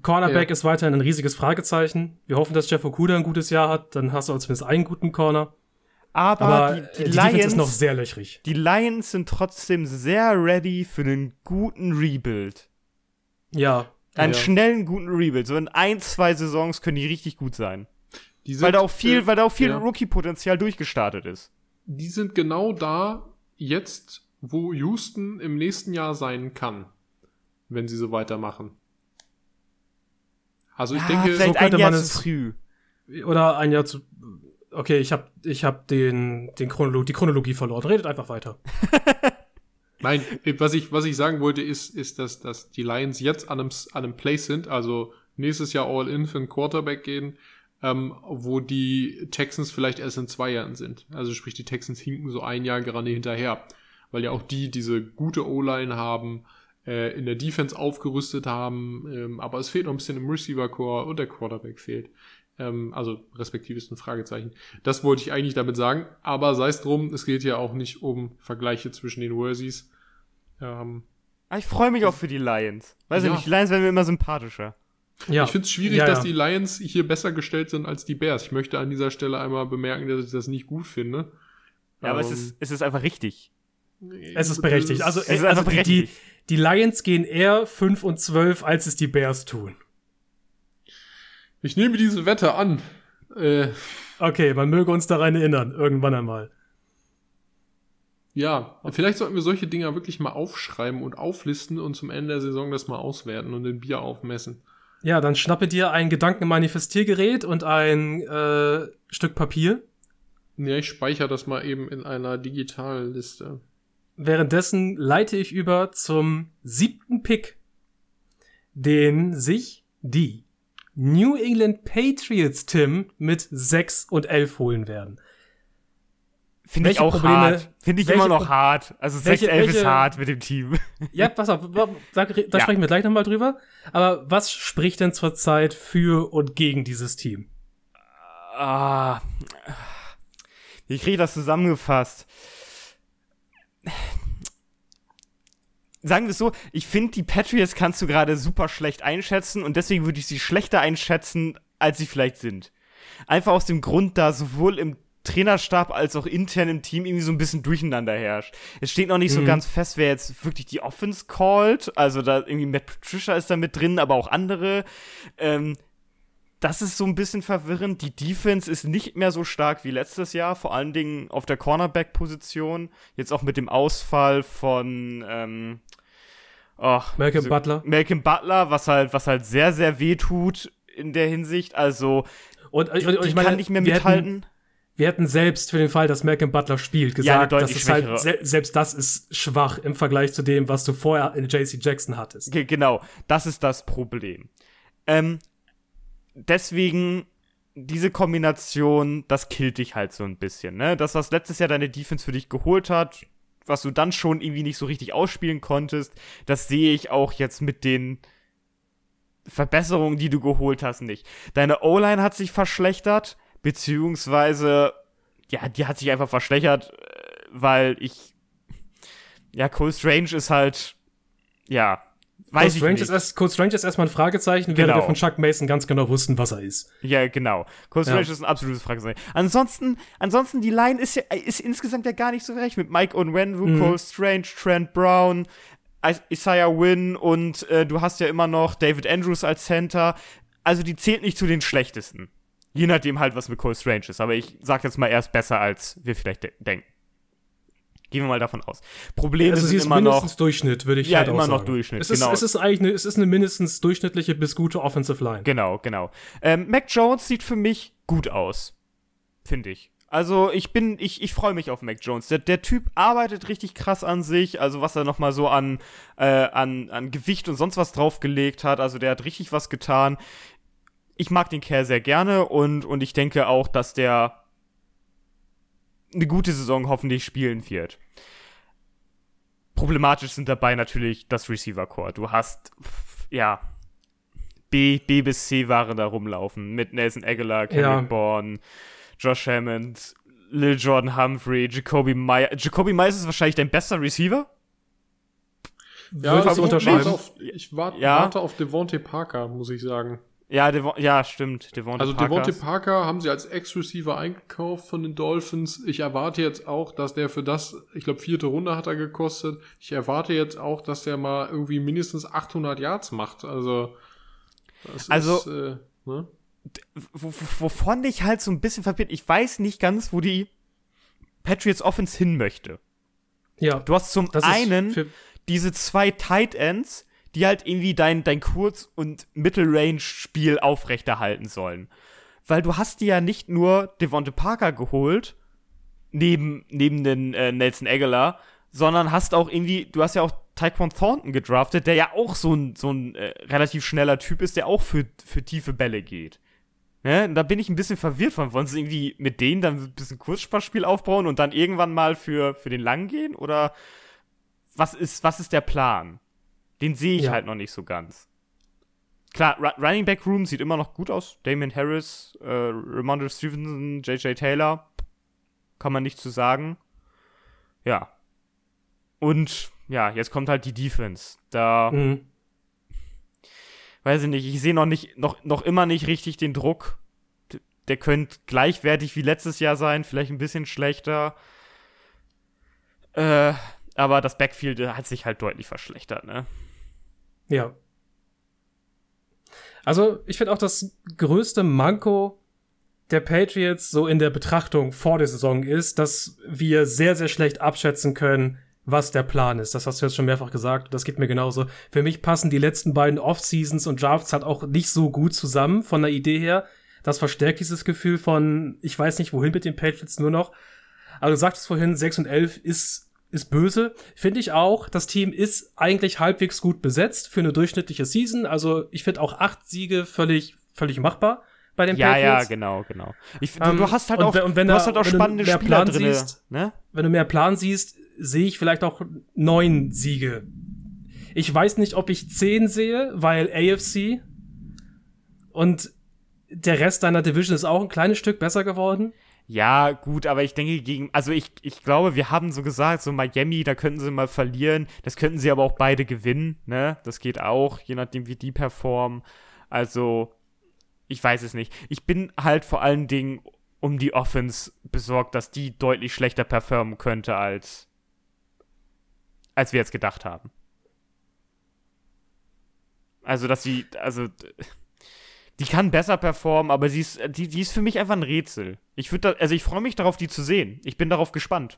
Speaker 1: Cornerback
Speaker 2: Ja.
Speaker 1: ist weiterhin ein riesiges Fragezeichen. Wir hoffen, dass Jeff Okuda ein gutes Jahr hat. Dann hast du auch zumindest einen guten Corner.
Speaker 3: Aber,
Speaker 1: Aber
Speaker 3: die,
Speaker 1: die,
Speaker 3: die,
Speaker 1: die Defense
Speaker 3: Lions,
Speaker 1: ist noch sehr löchrig.
Speaker 3: die Lions sind trotzdem sehr ready für einen guten Rebuild.
Speaker 1: Ja.
Speaker 3: Einen
Speaker 2: Ja.
Speaker 3: schnellen, guten Rebuild. So in ein, zwei Saisons können die richtig gut sein.
Speaker 2: die sind,
Speaker 3: Weil da auch viel,
Speaker 2: äh,
Speaker 3: weil da auch viel
Speaker 2: ja.
Speaker 3: Rookie-Potenzial durchgestartet ist.
Speaker 2: die sind genau da jetzt, wo Houston im nächsten Jahr sein kann. wenn sie so weitermachen. Also ich
Speaker 3: Ja,
Speaker 2: denke,
Speaker 3: vielleicht
Speaker 1: so könnte
Speaker 3: ein Jahr
Speaker 1: man
Speaker 3: zu
Speaker 1: es-
Speaker 3: früh.
Speaker 1: Oder ein Jahr zu. Okay, ich habe ich hab den, den Chronolo die Chronologie verloren. Redet einfach weiter.
Speaker 2: Nein, was ich, was ich sagen wollte, ist, ist, dass, dass die Lions jetzt an einem, an einem Place sind, also nächstes Jahr All-In für einen Quarterback gehen, ähm, wo die Texans vielleicht erst in zwei Jahren sind. Also sprich, die Texans hinken so ein Jahr gerade hinterher, weil ja auch die diese gute O-Line haben, äh, in der Defense aufgerüstet haben, ähm, aber es fehlt noch ein bisschen im Receiver-Core und der Quarterback fehlt. Ähm, also respektive ist ein Fragezeichen. Das wollte ich eigentlich damit sagen, aber sei es drum, es geht ja auch nicht um Vergleiche zwischen den Worthies. Ähm,
Speaker 3: Ah, Ich freue mich auch für die Lions. Weiß
Speaker 2: Ja.
Speaker 3: ich nicht, die Lions werden mir immer sympathischer.
Speaker 1: Ja.
Speaker 2: Ich finde es schwierig,
Speaker 1: Ja,
Speaker 2: dass
Speaker 1: ja.
Speaker 2: die Lions hier besser gestellt sind als die Bears. Ich möchte an dieser Stelle einmal bemerken, dass ich das nicht gut finde.
Speaker 3: Ja, aber es
Speaker 2: Ähm,
Speaker 3: ist, es ist einfach richtig.
Speaker 1: Es ist berechtigt. Also,
Speaker 3: Es ist
Speaker 1: also
Speaker 3: einfach
Speaker 1: die, die,
Speaker 3: berechtigt.
Speaker 1: die Lions gehen eher 5 und 12, als es die Bears tun.
Speaker 2: Ich nehme diese Wette an. Äh,
Speaker 1: Okay, man möge uns daran erinnern, irgendwann einmal.
Speaker 2: ja, vielleicht sollten wir solche Dinger wirklich mal aufschreiben und auflisten und zum Ende der Saison das mal auswerten und den Bier aufmessen.
Speaker 1: Ja, dann schnappe dir ein Gedankenmanifestiergerät und ein äh, Stück Papier.
Speaker 2: Ja, ich speichere das mal eben in einer Digitalliste.
Speaker 1: Währenddessen leite ich über zum siebten Pick, den sich die New England Patriots Tim mit 6 und 11 holen werden.
Speaker 3: Finde ich auch
Speaker 1: Probleme-
Speaker 3: hart. Finde ich
Speaker 1: welche
Speaker 3: immer noch hart. Also
Speaker 1: welche-
Speaker 3: 6-11 ist hart mit dem Team.
Speaker 1: Ja, pass auf, da, da
Speaker 3: Ja.
Speaker 1: sprechen wir gleich nochmal drüber. Aber was spricht denn zurzeit für und gegen dieses Team?
Speaker 3: Ah. Wie kriege ich das zusammengefasst? Sagen wir es so, ich finde, die Patriots kannst du gerade super schlecht einschätzen und deswegen würde ich sie schlechter einschätzen, als sie vielleicht sind. Einfach aus dem Grund, da sowohl im Trainerstab als auch intern im Team irgendwie so ein bisschen Durcheinander herrscht. Es steht noch nicht so
Speaker 1: Mhm.
Speaker 3: ganz fest, wer jetzt wirklich die Offense callt. Also da irgendwie Matt Patricia ist da mit drin, aber auch andere. Ähm, das ist so ein bisschen verwirrend. Die Defense ist nicht mehr so stark wie letztes Jahr, vor allen Dingen auf der Cornerback-Position. Jetzt auch mit dem Ausfall von ähm, oh,
Speaker 1: Malcolm
Speaker 3: so-
Speaker 1: Butler.
Speaker 3: Malcolm Butler, was halt, was halt sehr, sehr weh tut in der Hinsicht. Also,
Speaker 1: Und, und, und ich meine,
Speaker 3: kann nicht mehr
Speaker 1: wir
Speaker 3: mithalten.
Speaker 1: Hätten, wir hätten selbst für den Fall, dass Malcolm Butler spielt,
Speaker 3: Ja,
Speaker 1: gesagt, dass
Speaker 3: deutlich
Speaker 1: es halt, selbst das ist schwach im Vergleich zu dem, was du vorher in JC Jackson hattest.
Speaker 3: Ge- Genau, das ist das Problem. Ähm, deswegen, diese Kombination, das killt dich halt so ein bisschen, ne? Das, was letztes Jahr deine Defense für dich geholt hat, was du dann schon irgendwie nicht so richtig ausspielen konntest, das sehe ich auch jetzt mit den Verbesserungen, die du geholt hast, nicht. Deine O-Line hat sich verschlechtert, beziehungsweise, ja, die hat sich einfach verschlechtert, äh, weil ich, ja, Cole Strange ist halt, ja, weiß
Speaker 1: Cole
Speaker 3: ich
Speaker 1: Strange,
Speaker 3: nicht.
Speaker 1: ist erst, Cole Strange ist erstmal ein Fragezeichen, während
Speaker 3: Genau.
Speaker 1: wir von Chuck Mason ganz genau wussten, was er ist.
Speaker 3: Ja, genau. Cole
Speaker 1: Ja.
Speaker 3: Strange ist ein absolutes Fragezeichen. Ansonsten, ansonsten, die Line ist ja, ist insgesamt ja gar nicht so recht mit Mike Onwenwu,
Speaker 1: Mhm.
Speaker 3: Cole Strange, Trent Brown, Is- Isaiah Wynn und äh, du hast ja immer noch David Andrews als Center. Also die zählt nicht zu den schlechtesten. Je nachdem halt, was mit Cole Strange ist. Aber ich sag jetzt mal erst besser, als wir vielleicht de denken. Gehen wir mal davon aus. Probleme
Speaker 1: Also sie
Speaker 3: sind
Speaker 1: ist
Speaker 3: immer
Speaker 1: mindestens
Speaker 3: noch.
Speaker 1: Durchschnitt, würde ich
Speaker 3: Ja,
Speaker 1: halt
Speaker 3: immer noch. Durchschnitt,
Speaker 1: Es ist,
Speaker 3: genau.
Speaker 1: es ist eigentlich eine, es ist eine mindestens durchschnittliche bis gute Offensive Line.
Speaker 3: Genau, genau. Ähm, Mac Jones sieht für mich gut aus. Finde ich. Also ich bin, ich, ich freue mich auf Mac Jones. Der, der Typ arbeitet richtig krass an sich, also was er nochmal so an, äh, an, an Gewicht und sonst was draufgelegt hat. Also der hat richtig was getan. Ich mag den Kerl sehr gerne und, und ich denke auch, dass der eine gute Saison hoffentlich spielen wird. Problematisch sind dabei natürlich das Receiver-Core. Du hast, ja, B, B bis C waren da rumlaufen. Mit Nelson Aguilar, Kevin
Speaker 1: Ja.
Speaker 3: Bourne, Josh Hammond, Lil Jordan Humphrey, Jacoby Myers. Jacoby Myers ist wahrscheinlich dein bester Receiver?
Speaker 2: Ja, ich
Speaker 1: unterschreiben?
Speaker 2: warte auf, ich warte,
Speaker 3: Ja.
Speaker 2: warte auf Devontae Parker, muss ich sagen.
Speaker 3: Ja, Devon ja, stimmt. Devonta
Speaker 2: Also
Speaker 3: Parker.
Speaker 2: Devontae Parker haben sie als Ex-Receiver eingekauft von den Dolphins. Ich erwarte jetzt auch, dass der für das, ich glaube vierte Runde hat er gekostet. Ich erwarte jetzt auch, dass der mal irgendwie mindestens 800 Yards macht. Also das
Speaker 3: Also-
Speaker 2: ist, äh, ne?
Speaker 3: wo- wo- wovon ich halt so ein bisschen verwirrt, ich weiß nicht ganz, wo die Patriots Offense hin möchte.
Speaker 1: Ja,
Speaker 3: Du hast zum einen diese zwei Tight Ends, die halt irgendwie dein, dein Kurz- und Mittelrange-Spiel aufrechterhalten sollen. Weil du hast dir ja nicht nur Devonte Parker geholt, neben, neben den äh, Nelson Aguilar, sondern hast auch irgendwie, du hast ja auch Taekwon Thornton gedraftet, der ja auch so ein, so ein äh, relativ schneller Typ ist, der auch für, für tiefe Bälle geht. Ne? Und da bin ich ein bisschen verwirrt von. Wollen sie irgendwie mit denen dann ein bisschen Kurzsparspiel aufbauen und dann irgendwann mal für, für den Lang gehen? Oder was ist, was ist der Plan? Den sehe ich ja. halt noch nicht so ganz. Klar, Running Back Room sieht immer noch gut aus. Damien Harris, äh, Ramondre Stevenson, JJ Taylor. Kann man nichts zu sagen. Ja. Und ja, jetzt kommt halt die Defense. Da mhm. weiß ich nicht, ich sehe noch nicht, noch, noch immer nicht richtig den Druck. Der könnte gleichwertig wie letztes Jahr sein, vielleicht ein bisschen schlechter. Äh, aber das Backfield hat sich halt deutlich verschlechtert, ne?
Speaker 1: Ja. Also, ich finde auch das größte Manko der Patriots so in der Betrachtung vor der Saison ist, dass wir sehr, sehr schlecht abschätzen können, was der Plan ist. Das hast du jetzt schon mehrfach gesagt. Das geht mir genauso. Für mich passen die letzten beiden Off-Seasons und Drafts halt auch nicht so gut zusammen von der Idee her. Das verstärkt dieses Gefühl von, ich weiß nicht wohin mit den Patriots nur noch. Aber du sagtest vorhin, 6 und 11 ist, ist böse. Finde ich auch. Das Team ist eigentlich halbwegs gut besetzt für eine durchschnittliche Season. Also ich finde auch acht Siege völlig, völlig machbar bei den
Speaker 3: ja, Patriots. Ja, genau, genau. Ich, du, um, du, hast halt
Speaker 1: und,
Speaker 3: auch,
Speaker 1: und wenn du hast halt auch spannende Spieler Plan
Speaker 3: drin,
Speaker 1: siehst, ne? Wenn du mehr Plan siehst, sehe ich vielleicht auch neun Siege. Ich weiß nicht, ob ich zehn sehe, weil AFC und der Rest deiner Division ist auch ein kleines Stück besser geworden.
Speaker 3: Ja, gut, aber ich denke gegen, also ich, ich glaube, wir haben so gesagt, so Miami, da könnten sie mal verlieren. Das könnten sie aber auch beide gewinnen, ne? Das geht auch, je nachdem, wie die performen. Also, ich weiß es nicht. Ich bin halt vor allen Dingen um die Offense besorgt, dass die deutlich schlechter performen könnte als als wir jetzt gedacht haben. Also, dass sie, also, die kann besser performen, aber sie ist, die, die ist für mich einfach ein Rätsel. Ich würde, also ich freue mich darauf, die zu sehen. Ich bin darauf gespannt.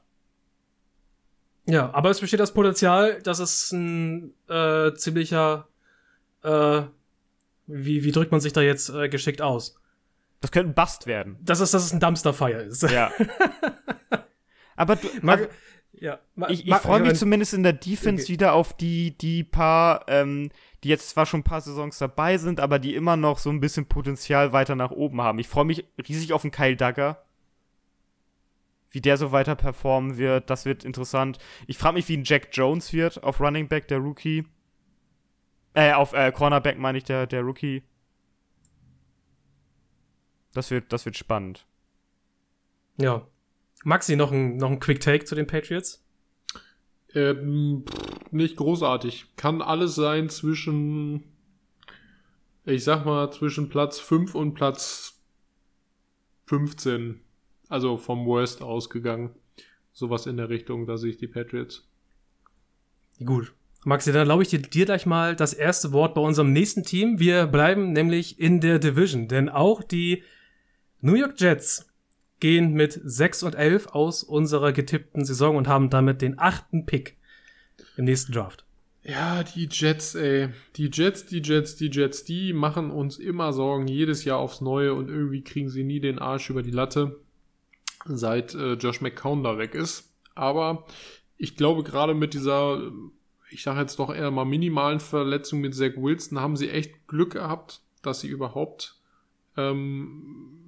Speaker 1: Ja, aber es besteht das Potenzial, dass es ein äh, ziemlicher, äh, wie, wie drückt man sich da jetzt äh, geschickt aus?
Speaker 3: Das könnte ein Bust werden.
Speaker 1: Das ist, dass es ein Dumpsterfire ist.
Speaker 3: Ja. aber du, Mag, ja, ich, ich freue mich zumindest in der Defense okay. wieder auf die, die paar, ähm, die jetzt zwar schon ein paar Saisons dabei sind, aber die immer noch so ein bisschen Potenzial weiter nach oben haben. Ich freue mich riesig auf den Kyle Duggar. Wie der so weiter performen wird, das wird interessant. Ich frage mich, wie ein Jack Jones wird auf Running Back, der Rookie. Äh, auf äh, Cornerback meine ich, der, der Rookie. Das wird, das wird spannend.
Speaker 1: Ja, Maxi, noch ein, noch ein Quick Take zu den Patriots?
Speaker 2: Ähm, nicht großartig. Kann alles sein zwischen, ich sag mal, zwischen Platz 5 und Platz 15. Also vom Worst ausgegangen. Sowas in der Richtung, da sehe ich die Patriots.
Speaker 1: Gut. Maxi, dann erlaube ich dir, dir gleich mal das erste Wort bei unserem nächsten Team. Wir bleiben nämlich in der Division, denn auch die New York Jets gehen mit 6 und 11 aus unserer getippten Saison und haben damit den achten Pick im nächsten Draft.
Speaker 2: Ja, die Jets, ey. Die Jets, die Jets, die Jets, die machen uns immer Sorgen, jedes Jahr aufs Neue und irgendwie kriegen sie nie den Arsch über die Latte, seit äh, Josh McCown da weg ist. Aber ich glaube, gerade mit dieser, ich sage jetzt doch eher mal minimalen Verletzung mit Zach Wilson, haben sie echt Glück gehabt, dass sie überhaupt ähm,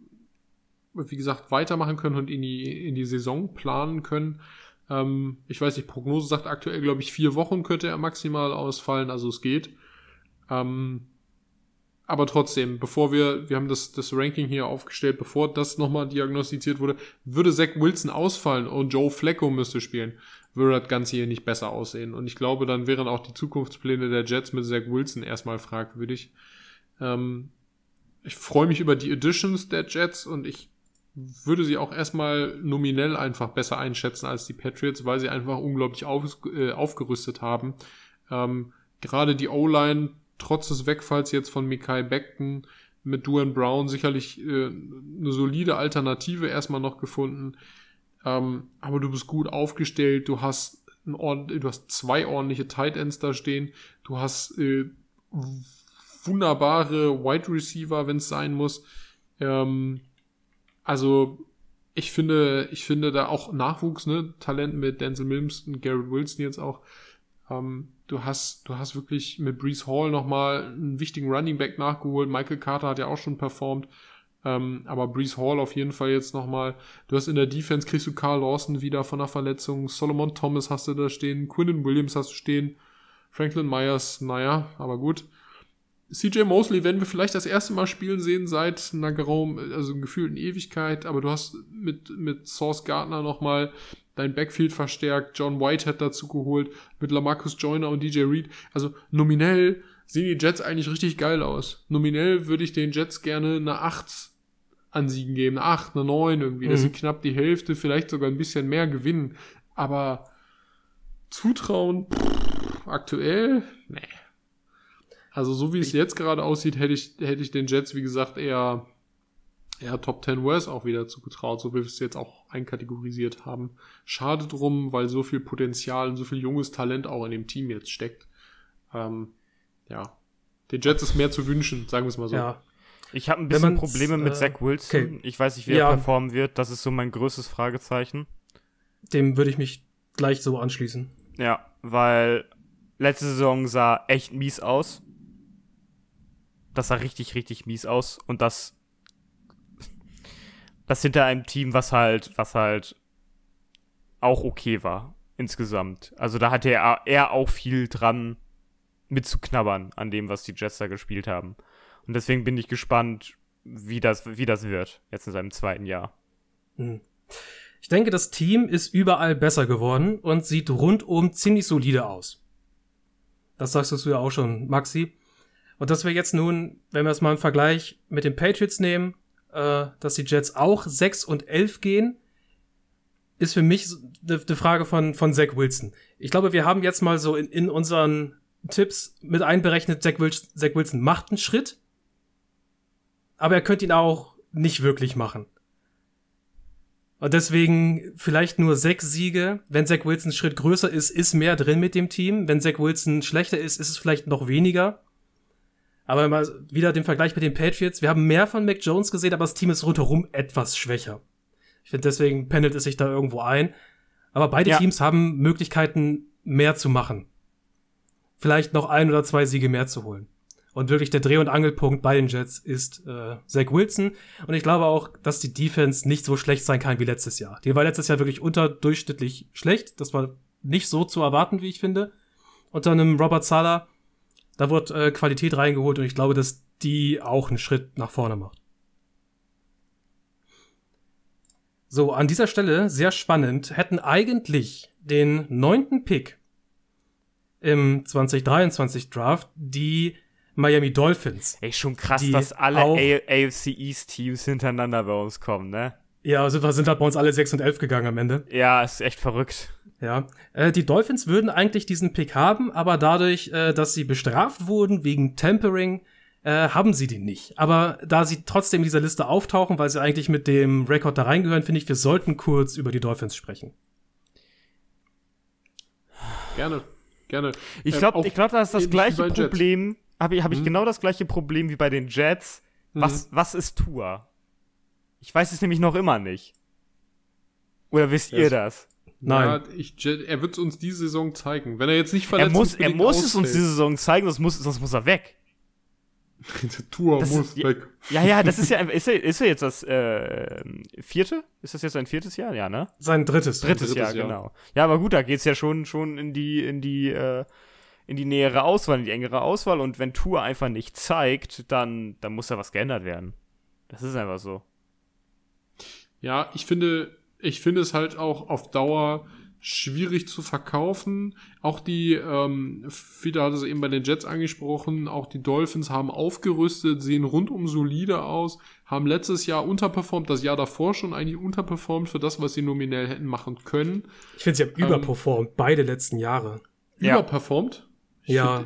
Speaker 2: wie gesagt, weitermachen können und in die, in die Saison planen können. Ähm, ich weiß nicht, Prognose sagt aktuell, glaube ich, vier Wochen könnte er maximal ausfallen, also es geht. Ähm, aber trotzdem, bevor wir, wir haben das, das Ranking hier aufgestellt, bevor das nochmal diagnostiziert wurde, würde Zach Wilson ausfallen und Joe Flacco müsste spielen, würde das Ganze hier nicht besser aussehen. Und ich glaube, dann wären auch die Zukunftspläne der Jets mit Zach Wilson erstmal fragwürdig. Ähm, ich freue mich über die Additions der Jets und ich würde sie auch erstmal nominell einfach besser einschätzen als die Patriots, weil sie einfach unglaublich auf, äh, aufgerüstet haben. Ähm, Gerade die O-Line, trotz des Wegfalls jetzt von Mikai Beckton mit Duan Brown sicherlich äh, eine solide Alternative erstmal noch gefunden. Ähm, aber du bist gut aufgestellt, du hast ein du hast zwei ordentliche Tight Ends da stehen, du hast äh, wunderbare Wide Receiver, wenn es sein muss. Ähm, also ich finde, ich finde da auch Nachwuchs, ne, Talent mit Denzel Mims und Garrett Wilson jetzt auch. Ähm, du hast, du hast wirklich mit Brees Hall nochmal einen wichtigen Running Back nachgeholt. Michael Carter hat ja auch schon performt. Ähm, aber Brees Hall auf jeden Fall jetzt nochmal. Du hast in der Defense kriegst du Carl Lawson wieder von der Verletzung. Solomon Thomas hast du da stehen. Quinnen Williams hast du stehen. Franklin Myers, naja, aber gut. CJ Mosley werden wir vielleicht das erste Mal spielen sehen seit einer Geraum, also gefühlten Ewigkeit, aber du hast mit, mit Source Gardner nochmal dein Backfield verstärkt, John Whitehead dazu geholt, mit Lamarcus Joyner und DJ Reed. Also nominell sehen die Jets eigentlich richtig geil aus. Nominell würde ich den Jets gerne eine 8 an Siegen geben, eine 8, eine 9 irgendwie, mhm. dass sie knapp die Hälfte, vielleicht sogar ein bisschen mehr gewinnen. Aber zutrauen, pff, aktuell, nee. Also so wie es jetzt gerade aussieht, hätte ich, hätte ich den Jets, wie gesagt, eher, eher Top 10 West auch wieder zugetraut, so wie wir es jetzt auch einkategorisiert haben. Schade drum, weil so viel Potenzial und so viel junges Talent auch in dem Team jetzt steckt. Ähm, ja, den Jets ist mehr zu wünschen, sagen wir es mal so.
Speaker 3: Ja. Ich habe ein bisschen Probleme mit äh, Zach Wilson. Okay. Ich weiß nicht, wie ja. er performen wird. Das ist so mein größtes Fragezeichen.
Speaker 1: Dem würde ich mich gleich so anschließen.
Speaker 3: Ja, weil letzte Saison sah echt mies aus das sah richtig, richtig mies aus. Und das, das hinter einem Team, was halt, was halt auch okay war, insgesamt. Also da hatte er, er auch viel dran mitzuknabbern an dem, was die da gespielt haben. Und deswegen bin ich gespannt, wie das, wie das wird, jetzt in seinem zweiten Jahr. Hm.
Speaker 1: Ich denke, das Team ist überall besser geworden und sieht rundum ziemlich solide aus. Das sagst du ja auch schon, Maxi. Und dass wir jetzt nun, wenn wir es mal im Vergleich mit den Patriots nehmen, äh, dass die Jets auch 6 und 11 gehen, ist für mich eine Frage von, von Zach Wilson. Ich glaube, wir haben jetzt mal so in, in unseren Tipps mit einberechnet, Zach Wilson, Zach Wilson macht einen Schritt, aber er könnte ihn auch nicht wirklich machen. Und deswegen vielleicht nur sechs Siege. Wenn Zach Wilson Schritt größer ist, ist mehr drin mit dem Team. Wenn Zach Wilson schlechter ist, ist es vielleicht noch weniger. Aber mal wieder den Vergleich mit den Patriots. Wir haben mehr von Mac Jones gesehen, aber das Team ist rundherum etwas schwächer. Ich finde, deswegen pendelt es sich da irgendwo ein. Aber beide ja. Teams haben Möglichkeiten, mehr zu machen. Vielleicht noch ein oder zwei Siege mehr zu holen. Und wirklich der Dreh- und Angelpunkt bei den Jets ist äh, Zach Wilson. Und ich glaube auch, dass die Defense nicht so schlecht sein kann wie letztes Jahr. Die war letztes Jahr wirklich unterdurchschnittlich schlecht. Das war nicht so zu erwarten, wie ich finde. Unter einem Robert Sala da wird äh, Qualität reingeholt und ich glaube, dass die auch einen Schritt nach vorne macht. So, an dieser Stelle, sehr spannend, hätten eigentlich den neunten Pick im 2023 Draft die Miami Dolphins.
Speaker 3: Ey, schon krass, dass alle AFC East Teams hintereinander bei uns kommen, ne?
Speaker 1: Ja, sind, sind halt bei uns alle 6 und 11 gegangen am Ende.
Speaker 3: Ja, ist echt verrückt.
Speaker 1: Ja, äh, die Dolphins würden eigentlich diesen Pick haben, aber dadurch, äh, dass sie bestraft wurden wegen Tempering, äh, haben sie den nicht. Aber da sie trotzdem in dieser Liste auftauchen, weil sie eigentlich mit dem Rekord da reingehören, finde ich, wir sollten kurz über die Dolphins sprechen.
Speaker 2: Gerne, gerne.
Speaker 3: Ich glaube, ähm, ich glaube, das ist das gleiche Problem. Habe ich, hab ich hm. genau das gleiche Problem wie bei den Jets. Was, hm. was ist Tour? Ich weiß es nämlich noch immer nicht. Oder wisst ihr das?
Speaker 2: Nein. Ja, ich, er wird es uns diese Saison zeigen. Wenn er jetzt nicht verletzt
Speaker 3: er muss, er muss es uns diese Saison zeigen, sonst muss, sonst muss er weg.
Speaker 2: Der Tour das muss
Speaker 3: ist,
Speaker 2: weg.
Speaker 3: Ja, ja, das ist ja, ist er, ist er jetzt das äh, vierte? Ist das jetzt sein viertes Jahr? Ja, ne?
Speaker 1: Sein drittes.
Speaker 3: Drittes, drittes Jahr, Jahr, genau. Ja, aber gut, da geht's ja schon, schon in die, in die, äh, in die nähere Auswahl, in die engere Auswahl. Und wenn Tour einfach nicht zeigt, dann, dann muss da was geändert werden. Das ist einfach so.
Speaker 2: Ja, ich finde, ich finde es halt auch auf Dauer schwierig zu verkaufen. Auch die, ähm, wieder hat es eben bei den Jets angesprochen, auch die Dolphins haben aufgerüstet, sehen rundum solide aus, haben letztes Jahr unterperformt, das Jahr davor schon eigentlich unterperformt für das, was sie nominell hätten machen können.
Speaker 1: Ich finde, sie haben ähm, überperformt, beide letzten Jahre.
Speaker 2: Überperformt?
Speaker 1: Ja.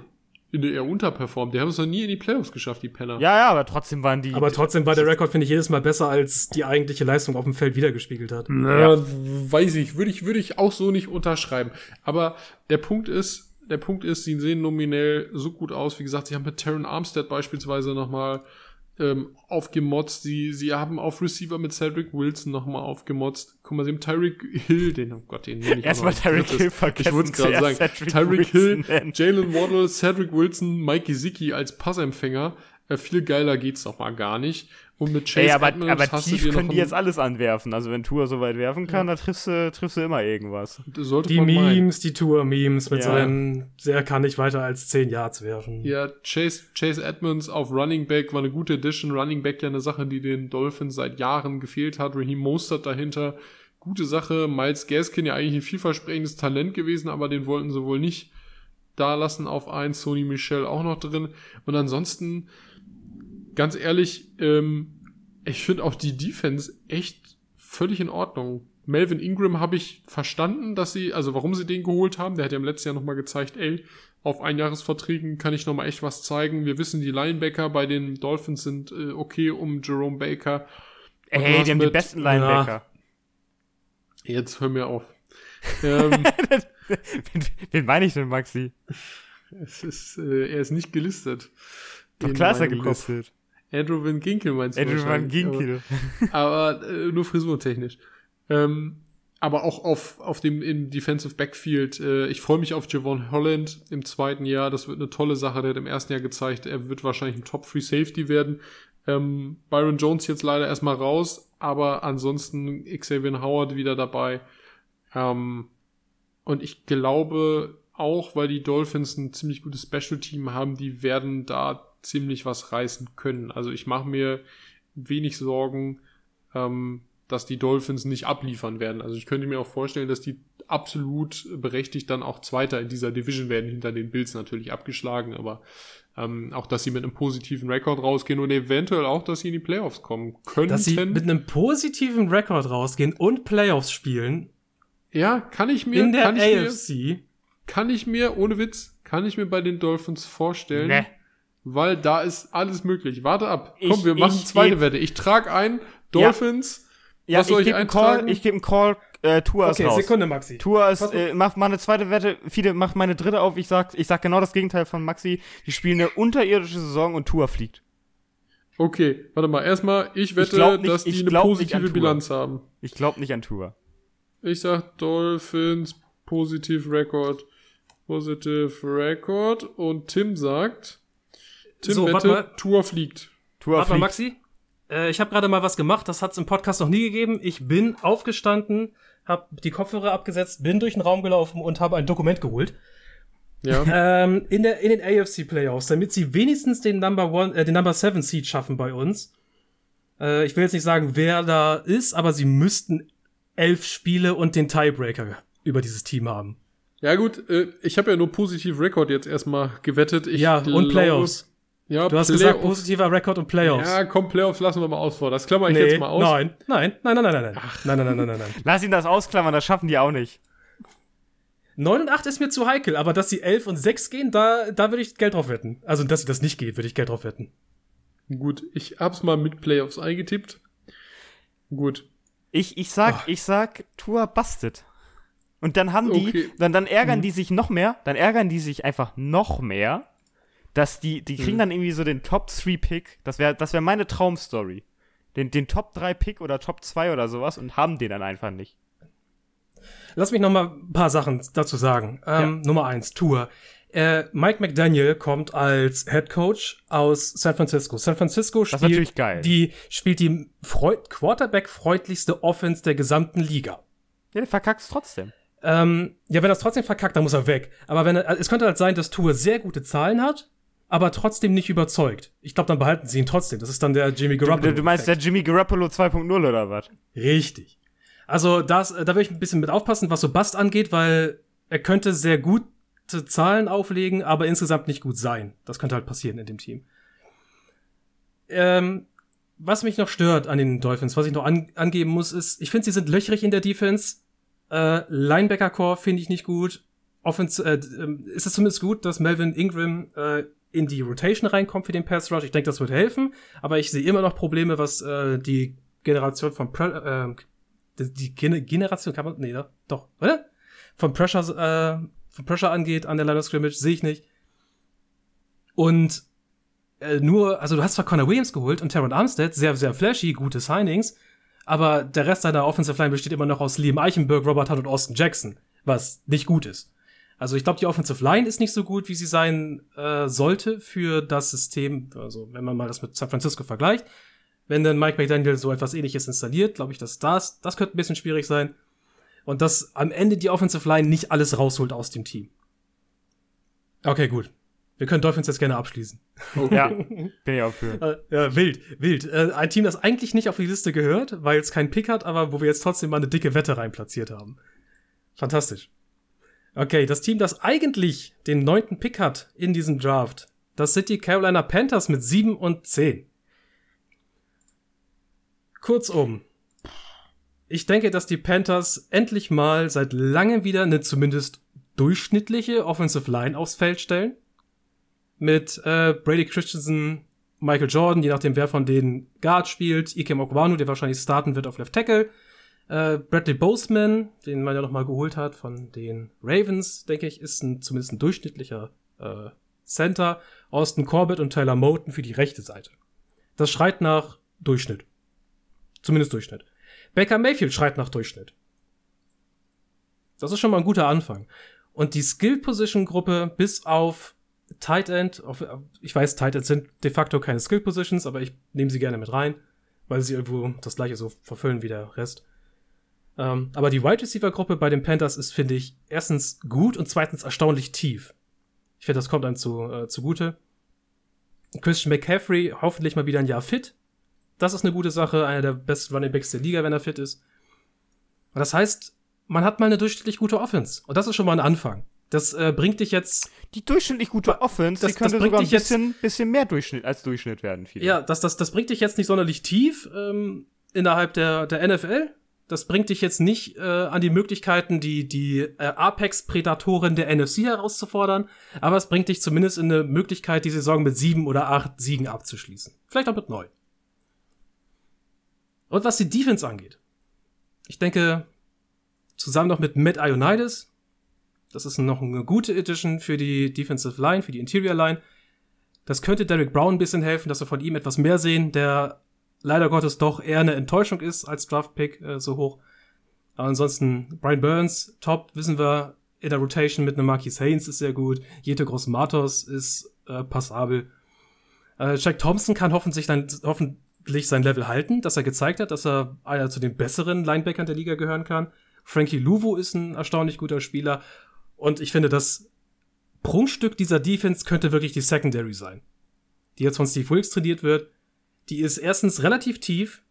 Speaker 2: Eher unterperformt. Die haben es noch nie in die Playoffs geschafft, die Penner.
Speaker 3: Ja, ja, aber trotzdem waren die.
Speaker 1: Aber trotzdem war der Rekord, finde ich, jedes Mal besser, als die eigentliche Leistung auf dem Feld wiedergespiegelt hat.
Speaker 2: Na, weiß ich, würde ich, würde ich auch so nicht unterschreiben. Aber der Punkt ist, der Punkt ist, sie sehen nominell so gut aus. Wie gesagt, sie haben mit Terran Armstead beispielsweise nochmal ähm, aufgemotzt. Sie, sie haben auf Receiver mit Cedric Wilson nochmal aufgemotzt. Guck mal, sie haben Tyreek Hill, den, oh Gott, den nehme ich
Speaker 3: Erstmal Tyreek. Hill vergessen.
Speaker 2: Ich wollte es gerade sagen. Tyreek Hill. Jalen Waddle, Cedric Wilson, Mike Gesicki als Passempfänger. Äh, viel geiler geht's noch mal gar nicht. Und mit Chase
Speaker 3: Ey, aber,
Speaker 2: Edmonds
Speaker 3: aber
Speaker 2: hast
Speaker 3: tief können die jetzt alles anwerfen. Also wenn Tour so weit werfen kann, dann triffst du, triffst du immer irgendwas.
Speaker 1: Die. Memes, die Tour-Memes mit
Speaker 3: Ja.
Speaker 1: seinen, sehr kann nicht weiter als 10 Yards werfen.
Speaker 2: Ja, Chase, Chase Edmonds auf Running Back war eine gute Addition. Running Back ja eine Sache, die den Dolphins seit Jahren gefehlt hat. Raheem Mostert dahinter. Gute Sache. Miles Gaskin ja eigentlich ein vielversprechendes Talent gewesen, aber den wollten sie wohl nicht da lassen auf eins. Sony Michel auch noch drin. Und ansonsten, ganz ehrlich, ähm, ich finde auch die Defense echt völlig in Ordnung. Melvin Ingram habe ich verstanden, dass sie, also warum sie den geholt haben. Der hat ja im letzten Jahr nochmal gezeigt, ey, auf Einjahresverträgen kann ich nochmal echt was zeigen. Wir wissen, die Linebacker bei den Dolphins sind äh, okay um Jerome Baker. Und
Speaker 3: Ey, die haben die besten Linebacker.
Speaker 2: Jetzt hör mir auf. ähm,
Speaker 3: wen, wen meine ich denn, Maxi?
Speaker 2: es ist, äh, er ist nicht gelistet.
Speaker 3: Doch klar ist er gelistet.
Speaker 2: Andrew Van Ginkel meinst du
Speaker 3: Andrew Van
Speaker 2: wahrscheinlich, aber-
Speaker 3: Ginkel.
Speaker 2: aber äh, nur frisurtechnisch. Ähm, aber auch auf, auf dem im Defensive Backfield. Äh, ich freue mich auf Javon Holland im zweiten Jahr. Das wird eine tolle Sache. Der hat im ersten Jahr gezeigt, er wird wahrscheinlich ein Top Free Safety werden. Ähm, Byron Jones jetzt leider erstmal raus, aber ansonsten Xavier Howard wieder dabei. Ähm, und ich glaube auch, weil die Dolphins ein ziemlich gutes Special Team haben, die werden da ziemlich was reißen können. Also ich mache mir wenig Sorgen, ähm, dass die Dolphins nicht abliefern werden. Also ich könnte mir auch vorstellen, dass die absolut berechtigt dann auch Zweiter in dieser Division werden, hinter den Bills natürlich abgeschlagen, aber ähm, auch, dass sie mit einem positiven Rekord rausgehen und eventuell auch, dass sie in die Playoffs kommen könnten.
Speaker 1: Dass sie mit einem positiven Rekord rausgehen und Playoffs spielen
Speaker 2: ja, kann ich mir,
Speaker 1: in der
Speaker 2: kann ich mir,
Speaker 1: AFC.
Speaker 2: kann ich mir, ohne Witz, kann ich mir bei den Dolphins vorstellen,
Speaker 3: Ne.
Speaker 2: Weil da ist alles möglich. Warte ab.
Speaker 3: Ich-
Speaker 2: Komm, wir machen
Speaker 3: ich
Speaker 2: zweite
Speaker 3: geb-
Speaker 2: Wette. Ich trage ein, Dolphins,
Speaker 3: Ja,
Speaker 2: was soll
Speaker 3: ich
Speaker 2: ich
Speaker 3: gebe einen Call,
Speaker 2: eintragen?
Speaker 3: ich gebe einen Call, äh, Tour ist
Speaker 1: Okay,
Speaker 3: raus.
Speaker 1: Sekunde, Maxi.
Speaker 3: Tour ist, äh, mach mal eine zweite Wette, Fide, mach meine dritte auf, ich sag, ich sag genau das Gegenteil von Maxi. Die spielen eine unterirdische Saison und Tour fliegt.
Speaker 2: Okay, warte mal. Erstmal, ich wette,
Speaker 3: glaub nicht-
Speaker 2: dass die
Speaker 3: ich
Speaker 2: eine positive. Bilanz haben.
Speaker 3: Ich glaube nicht an Tour.
Speaker 2: Ich sag Dolphins, positiv Record, positive Record und Tim sagt, Tim
Speaker 1: So, warte
Speaker 2: wette,
Speaker 1: mal.
Speaker 2: Tour fliegt.
Speaker 3: Tour
Speaker 1: Warte mal,
Speaker 3: fliegt.
Speaker 1: Maxi. Äh, ich habe gerade mal was gemacht, das hat es im Podcast noch nie gegeben. Ich bin aufgestanden, habe die Kopfhörer abgesetzt, bin durch den Raum gelaufen und habe ein Dokument geholt.
Speaker 2: Ja.
Speaker 1: Ähm, in, der, in den AFC Playoffs, damit sie wenigstens den Number One, äh, den Number Seven Seed schaffen bei uns. Äh, ich will jetzt nicht sagen, wer da ist, aber sie müssten elf Spiele und den Tiebreaker über dieses Team haben.
Speaker 2: Ja gut, äh, ich habe ja nur positiv Record jetzt erstmal gewettet. Ich
Speaker 1: ja,
Speaker 2: glaube-
Speaker 1: und Playoffs.
Speaker 2: Ja,
Speaker 1: du hast Playoffs. gesagt, positiver Rekord und Playoffs.
Speaker 2: Ja, komm, Playoffs lassen wir mal aus vor. Das klammere ich
Speaker 1: nee,
Speaker 2: jetzt mal aus.
Speaker 1: Nein, nein, nein, nein, nein, nein. Ach. Nein, nein, nein, nein, nein, nein.
Speaker 3: Lass ihn das ausklammern, das schaffen die auch nicht.
Speaker 1: 9 und 8 ist mir zu heikel, aber dass sie 11 und 6 gehen, da, da würde ich Geld drauf wetten. Also, dass sie das nicht geht, würde ich Geld drauf wetten.
Speaker 2: Gut, ich hab's mal mit Playoffs eingetippt. Gut.
Speaker 3: Ich, ich sag,
Speaker 1: Ach.
Speaker 3: ich sag, Tour busted. Und dann haben die,
Speaker 2: okay.
Speaker 3: dann, dann ärgern mhm. die sich noch mehr, dann ärgern die sich einfach noch mehr dass die, die kriegen dann irgendwie so den Top 3 Pick, das wäre das wär meine Traumstory. Den, den Top 3 Pick oder Top 2 oder sowas und haben den dann einfach nicht.
Speaker 1: Lass mich noch mal ein paar Sachen dazu sagen. Ähm, Nummer eins, Tour. Äh, Mike McDaniel kommt als Head Coach aus San Francisco. San Francisco spielt die spielt die Freud Quarterback-freundlichste Offense der gesamten Liga.
Speaker 3: Ja, der verkackst trotzdem.
Speaker 1: Ähm, ja, wenn er es trotzdem verkackt, dann muss er weg. Aber wenn er, es könnte halt sein, dass Tour sehr gute Zahlen hat, aber trotzdem nicht überzeugt. Ich glaube, dann behalten sie ihn trotzdem. Das ist dann der Jimmy Garoppolo.
Speaker 3: du, du meinst der Jimmy Garoppolo 2.0 oder was?
Speaker 1: Richtig. Also das, äh, da will ich ein bisschen mit aufpassen, was so Bast angeht, weil er könnte sehr gute Zahlen auflegen, aber insgesamt nicht gut sein. Das könnte halt passieren in dem Team. Ähm, was mich noch stört an den Dolphins, was ich noch an, angeben muss, ist, ich finde, sie sind löchrig in der Defense. Äh, Linebacker-Core finde ich nicht gut. Offens äh, ähm, ist es zumindest gut, dass Melvin Ingram äh, in die Rotation reinkommt für den Pass Rush. Ich denke, das wird helfen, aber ich sehe immer noch Probleme, was äh, die Generation von Pre äh, die, Gen Generation kann man nee, doch, oder? Von Pressure äh, von Pressure angeht an der Line of Scrimmage sehe ich nicht. Und äh, nur, also du hast zwar Connor Williams geholt und Terran Armstead, sehr, sehr flashy, gute Signings, aber der Rest deiner Offensive Line besteht immer noch aus Liam Eichenberg, Robert Hunt und Austin Jackson, was nicht gut ist. Also ich glaube, die Offensive Line ist nicht so gut, wie sie sein äh, sollte für das System, also wenn man mal das mit San Francisco vergleicht. Wenn dann Mike McDaniel so etwas ähnliches installiert, glaube ich, dass das, das könnte ein bisschen schwierig sein. Und dass am Ende die Offensive Line nicht alles rausholt aus dem Team. Okay, gut. Wir können Dolphins jetzt gerne abschließen.
Speaker 3: Okay. Ja, bin ich auch für.
Speaker 1: Äh, ja, wild, wild. Äh, ein Team, das eigentlich nicht auf die Liste gehört, weil es keinen Pick hat, aber wo wir jetzt trotzdem mal eine dicke Wette rein platziert haben. Fantastisch. Okay, das Team, das eigentlich den neunten Pick hat in diesem Draft, das sind die Carolina Panthers mit sieben und zehn. Kurzum, ich denke, dass die Panthers endlich mal seit langem wieder eine zumindest durchschnittliche Offensive Line aufs Feld stellen mit äh, Brady Christensen, Michael Jordan, je nachdem wer von denen Guard spielt, Ikem Okwanu, der wahrscheinlich starten wird auf Left Tackle, äh, Bradley Boseman, den man ja noch mal geholt hat von den Ravens, denke ich, ist ein, zumindest ein durchschnittlicher äh, Center. Austin Corbett und Tyler Moten für die rechte Seite. Das schreit nach Durchschnitt. Zumindest Durchschnitt. Baker Mayfield schreit nach Durchschnitt. Das ist schon mal ein guter Anfang. Und die Skill-Position-Gruppe bis auf Tight End, ich weiß, Tight End sind de facto keine Skill Positions, aber ich nehme sie gerne mit rein, weil sie irgendwo das gleiche so verfüllen wie der Rest. Ähm, aber die Wide Receiver Gruppe bei den Panthers ist, finde ich, erstens gut und zweitens erstaunlich tief. Ich finde, das kommt einem zu, äh, zugute. Christian McCaffrey hoffentlich mal wieder ein Jahr fit. Das ist eine gute Sache, einer der besten Running Backs der Liga, wenn er fit ist. Und das heißt, man hat mal eine durchschnittlich gute Offense. Und das ist schon mal ein Anfang. Das äh, bringt dich jetzt.
Speaker 3: Die durchschnittlich gute Offense, das, die könnte das sogar ein bisschen, bisschen mehr Durchschnitt als Durchschnitt werden.
Speaker 1: Viele. Ja, das, das, das bringt dich jetzt nicht sonderlich tief ähm, innerhalb der, der NFL. Das bringt dich jetzt nicht äh, an die Möglichkeiten, die, die äh, Apex-Prädatoren der NFC herauszufordern, aber es bringt dich zumindest in eine Möglichkeit, die Saison mit sieben oder acht Siegen abzuschließen. Vielleicht auch mit neun. Und was die Defense angeht, ich denke, zusammen noch mit Matt Ionides, das ist noch eine gute Edition für die Defensive Line, für die Interior Line. Das könnte Derek Brown ein bisschen helfen, dass wir von ihm etwas mehr sehen, der leider Gottes doch eher eine Enttäuschung ist als Draftpick äh, so hoch. Aber ansonsten, Brian Burns, top, wissen wir, in der Rotation mit einem Marquis Haynes ist sehr gut. Jete Gross Matos ist äh, passabel. Äh, Jack Thompson kann hoffentlich, dann, hoffentlich sein Level halten, dass er gezeigt hat, dass er einer zu den besseren Linebackern der Liga gehören kann. Frankie Luvo ist ein erstaunlich guter Spieler. Und ich finde, das Prunkstück dieser Defense könnte wirklich die Secondary sein. Die jetzt von Steve Wilkes trainiert wird. Die ist erstens relativ tief.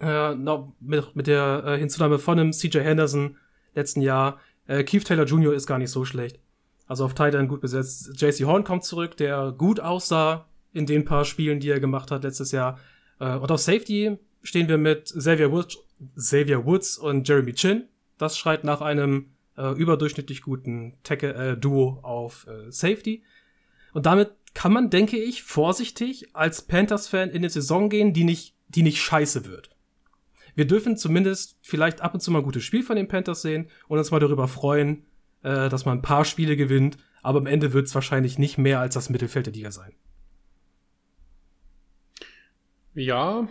Speaker 1: Äh, mit, mit der äh, Hinzunahme von einem CJ Henderson letzten Jahr. Äh, Keith Taylor Jr. ist gar nicht so schlecht. Also auf Titan gut besetzt. JC Horn kommt zurück, der gut aussah in den paar Spielen, die er gemacht hat letztes Jahr. Äh, und auf Safety stehen wir mit Xavier Woods, Xavier Woods und Jeremy Chin. Das schreit nach einem äh, überdurchschnittlich guten Tackle, äh, Duo auf äh, Safety. Und damit kann man, denke ich, vorsichtig als Panthers-Fan in die Saison gehen, die nicht, die nicht scheiße wird. Wir dürfen zumindest vielleicht ab und zu mal ein gutes Spiel von den Panthers sehen und uns mal darüber freuen, äh, dass man ein paar Spiele gewinnt, aber am Ende wird es wahrscheinlich nicht mehr als das Mittelfeld der Liga sein.
Speaker 2: Ja,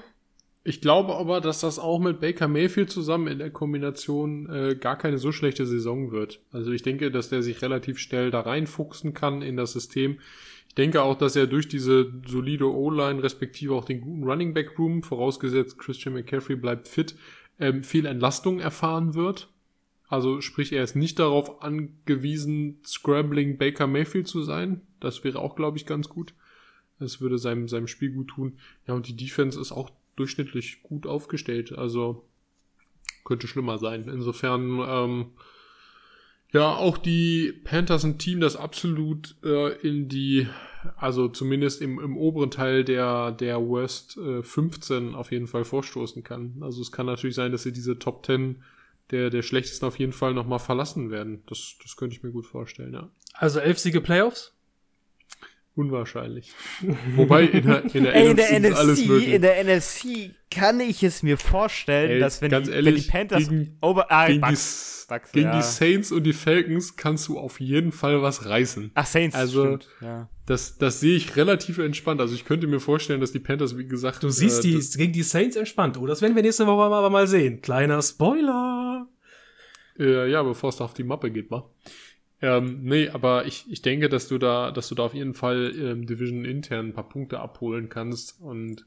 Speaker 2: ich glaube aber, dass das auch mit Baker Mayfield zusammen in der Kombination äh, gar keine so schlechte Saison wird. Also ich denke, dass der sich relativ schnell da reinfuchsen kann in das System. Ich denke auch, dass er durch diese solide O-Line, respektive auch den guten Running Back Room, vorausgesetzt Christian McCaffrey bleibt fit, ähm, viel Entlastung erfahren wird. Also sprich, er ist nicht darauf angewiesen, Scrambling Baker Mayfield zu sein. Das wäre auch, glaube ich, ganz gut. Das würde seinem, seinem Spiel gut tun. Ja, und die Defense ist auch durchschnittlich gut aufgestellt. Also könnte schlimmer sein. Insofern, ähm, ja, auch die Panthers ein Team, das absolut äh, in die, also zumindest im, im oberen Teil der, der Worst äh, 15 auf jeden Fall vorstoßen kann. Also es kann natürlich sein, dass sie diese Top 10 der, der schlechtesten auf jeden Fall nochmal verlassen werden. Das, das könnte ich mir gut vorstellen, ja.
Speaker 1: Also elf Siege Playoffs?
Speaker 2: Unwahrscheinlich. Wobei in der, in der
Speaker 3: Ey, in
Speaker 2: NFC
Speaker 3: der
Speaker 2: ist alles
Speaker 3: NFC,
Speaker 2: möglich.
Speaker 3: in der NFC kann ich es mir vorstellen,
Speaker 2: Ey,
Speaker 3: dass wenn
Speaker 2: ganz
Speaker 3: die,
Speaker 2: ehrlich,
Speaker 3: wenn die Panthers
Speaker 2: gegen-
Speaker 3: over, ah,
Speaker 2: gegen die,
Speaker 3: Bucks, Bucks,
Speaker 2: gegen
Speaker 3: ja.
Speaker 2: die Saints und die Falcons kannst du auf jeden Fall was reißen.
Speaker 3: Ach, Saints,
Speaker 2: Also,
Speaker 3: stimmt, ja.
Speaker 2: Das, das sehe ich relativ entspannt. Also ich könnte mir vorstellen, dass die Panthers, wie gesagt,
Speaker 1: Du siehst
Speaker 2: äh,
Speaker 1: die
Speaker 2: das-
Speaker 1: gegen die Saints entspannt. Oh, das werden wir nächste Woche aber mal sehen. Kleiner Spoiler.
Speaker 2: Äh, ja, bevor es da auf die Mappe geht, wa? Ähm, nee, aber ich, ich denke, dass du da, dass du da auf jeden Fall ähm, Division intern ein paar Punkte abholen kannst. Und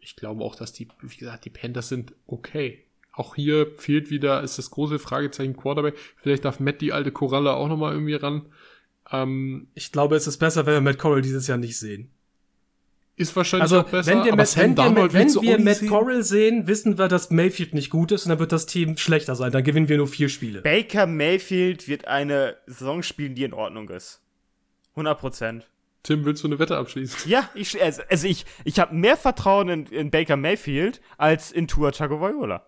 Speaker 2: ich glaube auch, dass die, wie gesagt, die Panthers sind okay. Auch hier fehlt wieder, ist das große Fragezeichen Quarterback. Vielleicht darf Matt die alte Koralle auch nochmal irgendwie ran. Ähm,
Speaker 1: Ich glaube, es ist besser, wenn wir Matt Corral dieses Jahr nicht sehen.
Speaker 2: Ist wahrscheinlich
Speaker 1: Also,
Speaker 2: auch besser.
Speaker 1: wenn wir,
Speaker 2: aber
Speaker 1: Matt,
Speaker 2: Sam
Speaker 1: wenn wir, wenn wir Matt
Speaker 2: sehen.
Speaker 1: Corral sehen, wissen wir, dass Mayfield nicht gut ist und dann wird das Team schlechter sein. Dann gewinnen wir nur vier Spiele.
Speaker 3: Baker Mayfield wird eine Saison spielen, die in Ordnung ist. 100 Prozent.
Speaker 2: Tim, willst du eine Wette abschließen?
Speaker 3: Ja, ich, also, also ich, ich habe mehr Vertrauen in, in Baker Mayfield als in Tua Tagovailoa.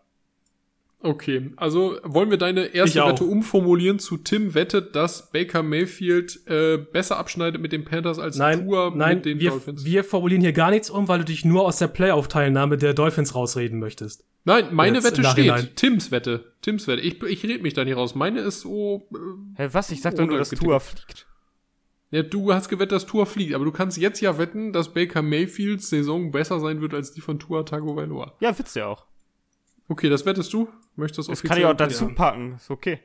Speaker 2: Okay, also wollen wir deine erste. Wette umformulieren zu Tim wettet, dass Baker Mayfield äh, besser abschneidet mit den Panthers als
Speaker 1: Nein,
Speaker 2: Tua
Speaker 1: nein,
Speaker 2: mit den
Speaker 1: wir,
Speaker 2: Dolphins?
Speaker 1: wir formulieren hier gar nichts um, weil du dich nur aus der Playoff-Teilnahme der Dolphins rausreden möchtest.
Speaker 2: nein, meine
Speaker 1: Jetzt
Speaker 2: Wette steht. Tims Wette. Tims Wette. Ich, ich rede mich da nicht raus. Meine ist so. Äh,
Speaker 3: Hä, was? Ich sag doch nur, dass. Tua fliegt.
Speaker 2: ja, du hast gewettet, dass Tua fliegt, aber du kannst jetzt ja wetten, dass Baker Mayfields Saison besser sein wird als die von Tua Tagovailoa.
Speaker 3: Ja, Witz ja auch.
Speaker 2: Okay, das wettest du? Möchtest du
Speaker 3: Das
Speaker 2: offiziell?
Speaker 3: kann ich auch dazu
Speaker 2: Ja.
Speaker 3: packen. Ist okay.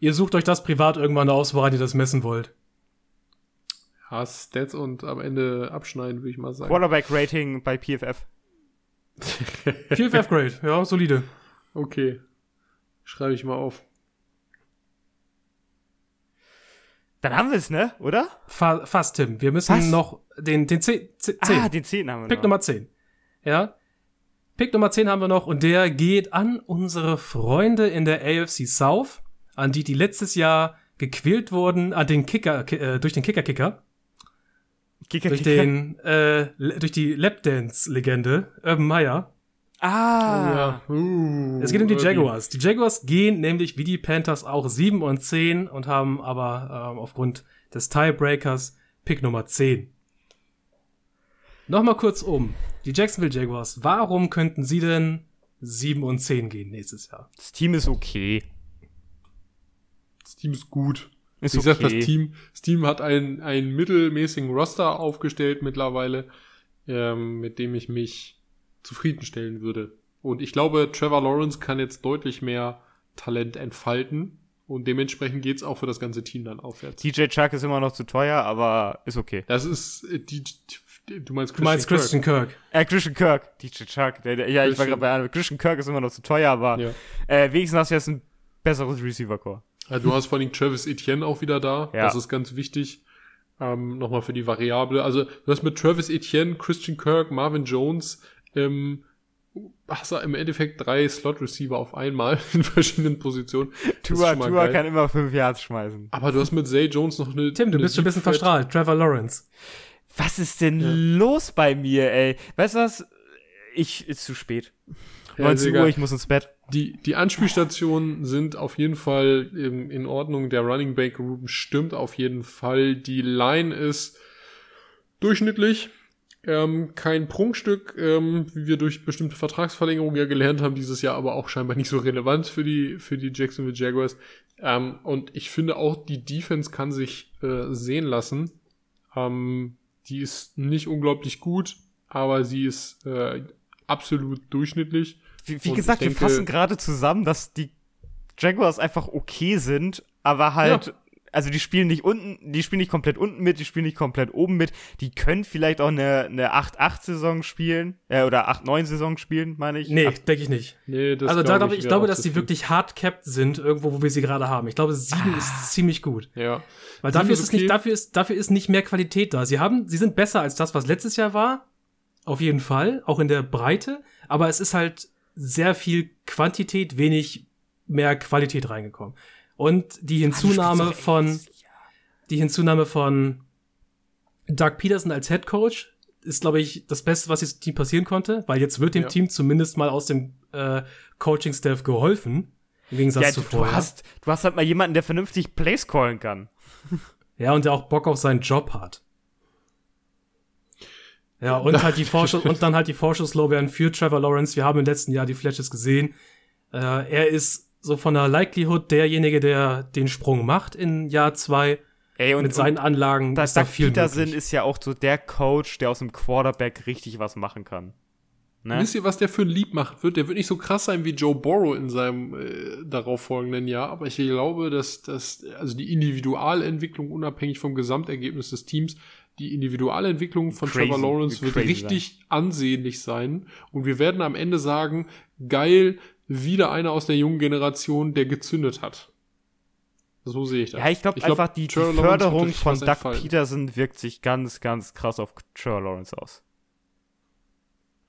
Speaker 1: Ihr sucht euch das privat irgendwann aus, woran ihr das messen wollt.
Speaker 2: Ja, Stats und am Ende abschneiden, würde ich mal sagen.
Speaker 3: Quarterback-Rating bei PFF.
Speaker 1: PFF Grade, ja, solide.
Speaker 2: Okay. Schreibe ich mal auf.
Speaker 3: Dann haben wir es, ne? Oder?
Speaker 1: Fa fast, Tim. Wir müssen
Speaker 3: Was?
Speaker 1: noch den, den 10.
Speaker 3: Ah, den 10 haben wir
Speaker 1: Pick
Speaker 3: noch.
Speaker 1: Nummer 10. Ja. Pick Nummer 10 haben wir noch und der geht an unsere Freunde in der AFC South, an die, die letztes Jahr gequält wurden, an den Kicker, ki- äh, durch den Kicker-Kicker,
Speaker 3: Kicker,
Speaker 1: durch
Speaker 3: Kicker.
Speaker 1: den, äh, durch die Lapdance-Legende, Urban Meyer.
Speaker 3: Ah.
Speaker 2: Uh,
Speaker 1: Es geht um die. Jaguars. Die Jaguars gehen nämlich wie die Panthers auch 7 und 10 und haben aber ähm, aufgrund des Tiebreakers Pick Nummer 10. Nochmal kurz um. Die Jacksonville Jaguars, warum könnten sie denn 7 und 10 gehen nächstes Jahr?
Speaker 3: Das Team ist okay.
Speaker 2: Das Team ist gut.
Speaker 3: Ist
Speaker 2: Wie gesagt,
Speaker 3: okay.
Speaker 2: das Team, das Team hat einen, einen mittelmäßigen Roster aufgestellt mittlerweile, ähm, mit dem ich mich zufriedenstellen würde. Und ich glaube, Trevor Lawrence kann jetzt deutlich mehr Talent entfalten. Und dementsprechend geht's auch für das ganze Team dann aufwärts.
Speaker 3: DJ Chuck ist immer noch zu teuer, aber ist okay.
Speaker 2: das ist äh, die, die du meinst
Speaker 1: Du meinst Christian Kirk.
Speaker 3: Äh, Christian Kirk. DJ Chuck. Der, der, ja, ich war
Speaker 2: Christian.
Speaker 3: gerade bei einem. Christian Kirk ist immer noch zu teuer, aber
Speaker 2: Ja.
Speaker 3: äh, wenigstens hast du jetzt ein besseres Receiver-Core.
Speaker 2: Ja, du hast vor allem Travis Etienne auch wieder da.
Speaker 3: Ja.
Speaker 2: Das ist ganz wichtig. Ähm, Nochmal für die Variable. Also, du hast mit Travis Etienne, Christian Kirk, Marvin Jones, ähm, hast du im Endeffekt drei Slot-Receiver auf einmal in verschiedenen Positionen.
Speaker 3: Tua, Tua
Speaker 2: geil.
Speaker 3: kann immer fünf Yards schmeißen.
Speaker 2: Aber du hast mit Zay Jones noch eine.
Speaker 1: Tim, du
Speaker 2: eine
Speaker 1: bist schon ein bisschen verstrahlt. Trevor Lawrence.
Speaker 3: Was ist denn los bei mir, ey? Weißt du was? Ich, ist zu spät.
Speaker 2: Ja,
Speaker 3: 19
Speaker 2: Digga.
Speaker 3: Uhr, ich muss ins Bett.
Speaker 2: Die, die Anspielstationen sind auf jeden Fall in, in Ordnung. Der Running Back Room stimmt auf jeden Fall. Die Line ist durchschnittlich. Ähm, kein Prunkstück, ähm, wie wir durch bestimmte Vertragsverlängerungen ja gelernt haben, dieses Jahr aber auch scheinbar nicht so relevant für die, für die Jacksonville Jaguars. Ähm, und ich finde auch, die Defense kann sich äh, sehen lassen. Ähm, die ist nicht unglaublich gut, aber sie ist äh, absolut durchschnittlich.
Speaker 3: Wie, wie gesagt,
Speaker 2: ich
Speaker 3: wir
Speaker 2: denke-
Speaker 3: fassen gerade zusammen, dass die Jaguars einfach okay sind, aber halt, also die spielen nicht unten, die spielen nicht komplett unten mit, die spielen nicht komplett oben mit. Die können vielleicht auch eine, eine 8-8-Saison spielen, äh, oder 8-9-Saison spielen, meine ich.
Speaker 1: Nee, denke ich nicht.
Speaker 2: Nee, das
Speaker 1: also da glaube ich, ich glaube, dass die wirklich hard capped sind, irgendwo, wo wir sie gerade haben. Ich glaube, sieben
Speaker 3: Ah.
Speaker 1: ist ziemlich gut.
Speaker 2: Ja.
Speaker 1: Weil dafür
Speaker 2: ist okay.
Speaker 1: nicht, dafür ist, dafür ist nicht mehr Qualität da. Sie haben, sie sind besser als das, was letztes Jahr war. Auf jeden Fall. Auch in der Breite. Aber es ist halt sehr viel Quantität, wenig mehr Qualität reingekommen. Und die Hinzunahme von, die Hinzunahme von Doug Peterson als Head Coach ist, glaube ich, das Beste, was diesem Team passieren konnte, weil jetzt wird dem
Speaker 2: Ja.
Speaker 1: Team zumindest mal aus dem äh, Coaching-Staff geholfen. Im Gegensatz
Speaker 3: Ja,
Speaker 1: zu
Speaker 3: du, du,
Speaker 1: vorher.
Speaker 3: hast, du hast halt mal jemanden, der vernünftig Plays callen kann.
Speaker 1: Ja, und der auch Bock auf seinen Job hat. Ja, und halt die Vorschuss, und dann halt die Vorschusslorbeeren für Trevor Lawrence. Wir haben im letzten Jahr die Flashes gesehen. Äh, er ist so von der Likelihood derjenige, der den Sprung macht in Jahr zwei.
Speaker 3: Ey, und,
Speaker 1: Mit seinen Anlagen
Speaker 3: Da,
Speaker 1: ist da
Speaker 3: Doug
Speaker 1: viel
Speaker 3: Peterson
Speaker 1: möglich.
Speaker 3: ist ja auch so der Coach, der aus dem Quarterback richtig was machen kann. Ne?
Speaker 2: Wisst ihr, was der für ein Lied machen wird? Der wird nicht so krass sein wie Joe Burrow in seinem äh, darauffolgenden Jahr, aber ich glaube, dass, dass also die Individualentwicklung unabhängig vom Gesamtergebnis des Teams, die Individualentwicklung von
Speaker 3: Crazy,
Speaker 2: Trevor Lawrence
Speaker 3: wird
Speaker 2: richtig ansehnlich sein und wir werden am Ende sagen, geil, wieder einer aus der jungen Generation, der gezündet hat. So sehe ich das.
Speaker 3: Ja, ich glaube
Speaker 2: glaub,
Speaker 3: einfach, die, die Förderung von Doug
Speaker 2: entfalten.
Speaker 3: Peterson wirkt sich ganz, ganz krass auf Trevor Lawrence aus.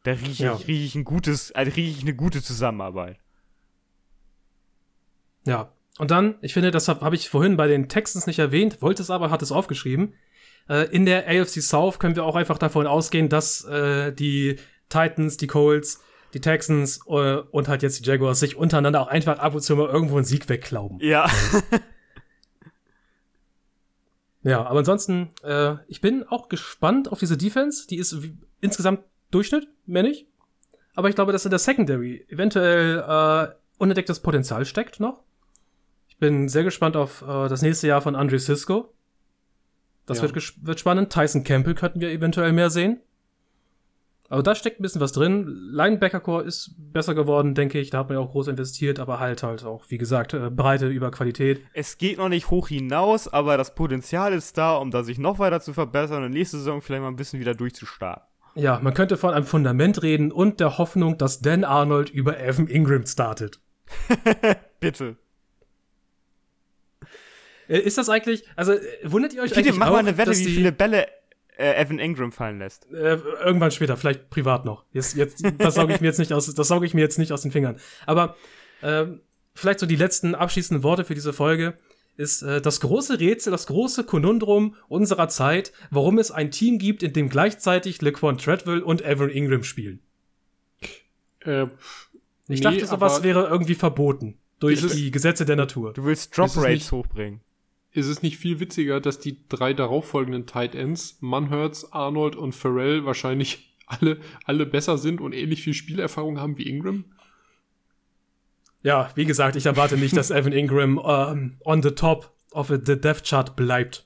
Speaker 3: Da rieche
Speaker 1: Ja.
Speaker 3: ich, riech ich ein gutes, also riech ich eine gute Zusammenarbeit.
Speaker 1: Ja. Und dann, ich finde, das habe hab ich vorhin bei den Texans nicht erwähnt, wollte es aber, hat es aufgeschrieben. Äh, in der AFC South können wir auch einfach davon ausgehen, dass äh, die Titans, die Colts, die Texans äh, und halt jetzt die Jaguars sich untereinander auch einfach ab und zu mal irgendwo einen Sieg wegklauben.
Speaker 3: Ja.
Speaker 1: Ja, aber ansonsten, äh, ich bin auch gespannt auf diese Defense. Die ist wie, insgesamt Durchschnitt, mehr nicht. Aber ich glaube, dass in der Secondary eventuell äh, unentdecktes Potenzial steckt noch. Ich bin sehr gespannt auf äh, das nächste Jahr von Andre Cisco. Das
Speaker 2: Ja.
Speaker 1: wird, wird spannend. Tyson Campbell könnten wir eventuell mehr sehen. Also da steckt ein bisschen was drin. Linebacker-Core ist besser geworden, denke ich. Da hat man ja auch groß investiert, aber halt halt auch, wie gesagt, äh, Breite über Qualität.
Speaker 3: es geht noch nicht hoch hinaus, aber das Potenzial ist da, um da sich noch weiter zu verbessern und nächste Saison vielleicht mal ein bisschen wieder durchzustarten.
Speaker 1: Ja, man könnte von einem Fundament reden und der Hoffnung, dass Dan Arnold über Evan Ingram startet.
Speaker 3: Bitte.
Speaker 1: Äh, Ist das eigentlich, also äh, wundert ihr euch
Speaker 3: Bitte
Speaker 1: eigentlich
Speaker 3: mach
Speaker 1: auch,
Speaker 3: mal eine Wette, wie viele Bälle äh, Evan Ingram fallen lässt.
Speaker 1: äh, irgendwann später, vielleicht privat noch. Jetzt, jetzt, das sauge ich mir jetzt nicht aus, das sauge ich mir jetzt nicht aus den Fingern. Aber ähm, vielleicht so die letzten abschließenden Worte für diese Folge ist äh, das große Rätsel, das große Konundrum unserer Zeit, warum es ein Team gibt, in dem gleichzeitig LeQuan Treadwell und Evan Ingram spielen.
Speaker 2: Äh,
Speaker 1: Ich
Speaker 2: nee,
Speaker 1: dachte, sowas wäre irgendwie verboten durch die Gesetze der Natur.
Speaker 3: Du willst Drop Rates hochbringen.
Speaker 2: Ist es nicht viel witziger, dass die drei darauffolgenden Tight Ends, Manhurts, Arnold und Pharrell, wahrscheinlich alle, alle besser sind und ähnlich viel Spielerfahrung haben wie Ingram?
Speaker 1: Ja, wie gesagt, ich erwarte nicht, dass Evan Ingram ähm, on the top of the Death Chart bleibt.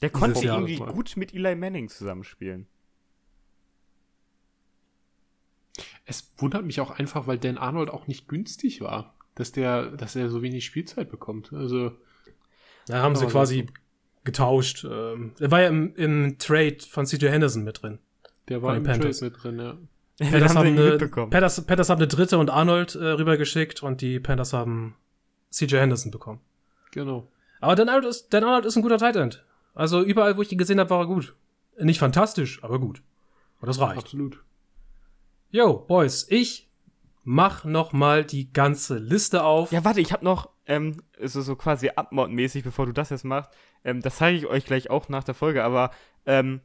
Speaker 3: Der konnte
Speaker 1: Jahr
Speaker 3: irgendwie
Speaker 2: mal.
Speaker 3: gut mit Eli Manning zusammenspielen.
Speaker 2: Es wundert mich auch einfach, weil Dan Arnold auch nicht günstig war, dass der, dass er so wenig Spielzeit bekommt. Also,
Speaker 1: Da haben sie
Speaker 2: Aber
Speaker 1: quasi getauscht. Ähm, er war ja im, im Trade von CJ Henderson mit drin.
Speaker 2: der war im
Speaker 1: den
Speaker 2: Trade
Speaker 1: Panthers.
Speaker 2: mit drin, ja.
Speaker 1: Panthers
Speaker 3: haben
Speaker 1: eine. Panthers, Panthers haben eine dritte und Arnold äh, rübergeschickt und die Panthers haben CJ Henderson bekommen.
Speaker 2: Genau.
Speaker 1: Aber Dan Arnold ist, Dan Arnold ist ein guter Tight End. Also überall, wo ich ihn gesehen habe, war er gut. Nicht fantastisch, aber gut. Und das reicht.
Speaker 2: Absolut.
Speaker 1: Yo, Boys, ich mach noch mal die ganze Liste auf.
Speaker 3: Ja, warte, ich habe noch, ähm, so, so quasi abmodmäßig, bevor du das jetzt machst, ähm, das zeige ich euch gleich auch nach der Folge, aber ähm,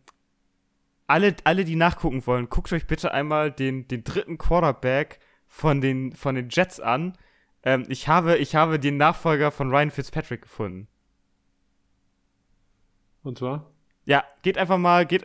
Speaker 3: alle, alle, die nachgucken wollen, guckt euch bitte einmal den, den dritten Quarterback von den, von den Jets an. Ähm, ich, habe, ich habe den Nachfolger von Ryan Fitzpatrick gefunden.
Speaker 2: Und zwar?
Speaker 3: Ja, geht einfach mal, geht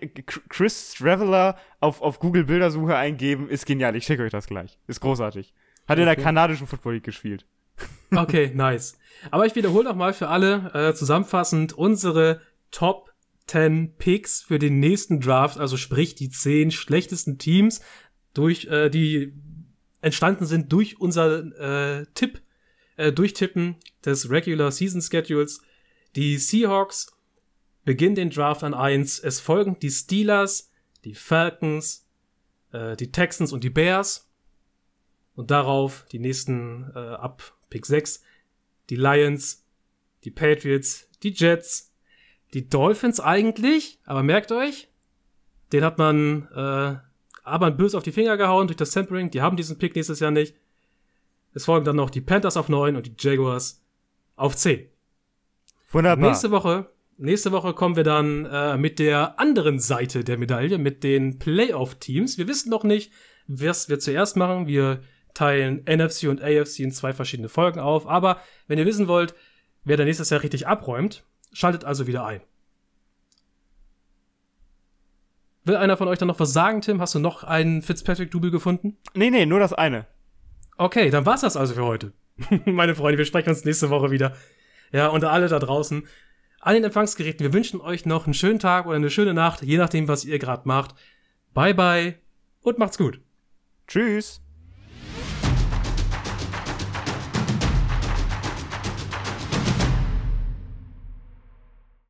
Speaker 3: Chris Traveler auf, auf Google Bildersuche eingeben, ist genial. Ich schicke euch das gleich. Ist großartig. Hat in der
Speaker 2: Okay.
Speaker 3: kanadischen Football League gespielt.
Speaker 1: Okay, nice. Aber ich wiederhole noch mal für alle äh, zusammenfassend unsere Top 10 Picks für den nächsten Draft, also sprich die 10 schlechtesten Teams, durch äh, die entstanden sind durch unser äh, Tipp, äh, Durchtippen des Regular Season Schedules. Die Seahawks beginnen den Draft an 1. Es folgen die Steelers, die Falcons, äh, die Texans und die Bears. Und darauf die nächsten äh, ab Pick 6, die Lions, die Patriots, die Jets, die Dolphins eigentlich, aber merkt euch, den hat man äh, aber böse auf die Finger gehauen durch das Tempering, die haben diesen Pick nächstes Jahr nicht. Es folgen dann noch die Panthers auf 9 und die Jaguars auf 10.
Speaker 3: Wunderbar.
Speaker 1: Nächste Woche, nächste Woche kommen wir dann äh, mit der anderen Seite der Medaille, mit den Playoff-Teams. Wir wissen noch nicht, was wir zuerst machen. Wir teilen NFC und AFC in zwei verschiedene Folgen auf. Aber wenn ihr wissen wollt, wer da nächstes Jahr richtig abräumt, schaltet also wieder ein. Will einer von euch dann noch was sagen, Tim? Hast du noch einen Fitzpatrick-Double gefunden?
Speaker 3: Nee, nee, nur das eine.
Speaker 1: Okay, dann war's das also für heute. Meine Freunde, wir sprechen uns nächste Woche wieder. Ja, und alle da draußen, an den Empfangsgeräten, wir wünschen euch noch einen schönen Tag oder eine schöne Nacht, je nachdem, was ihr gerade macht. Bye bye und macht's gut.
Speaker 3: Tschüss.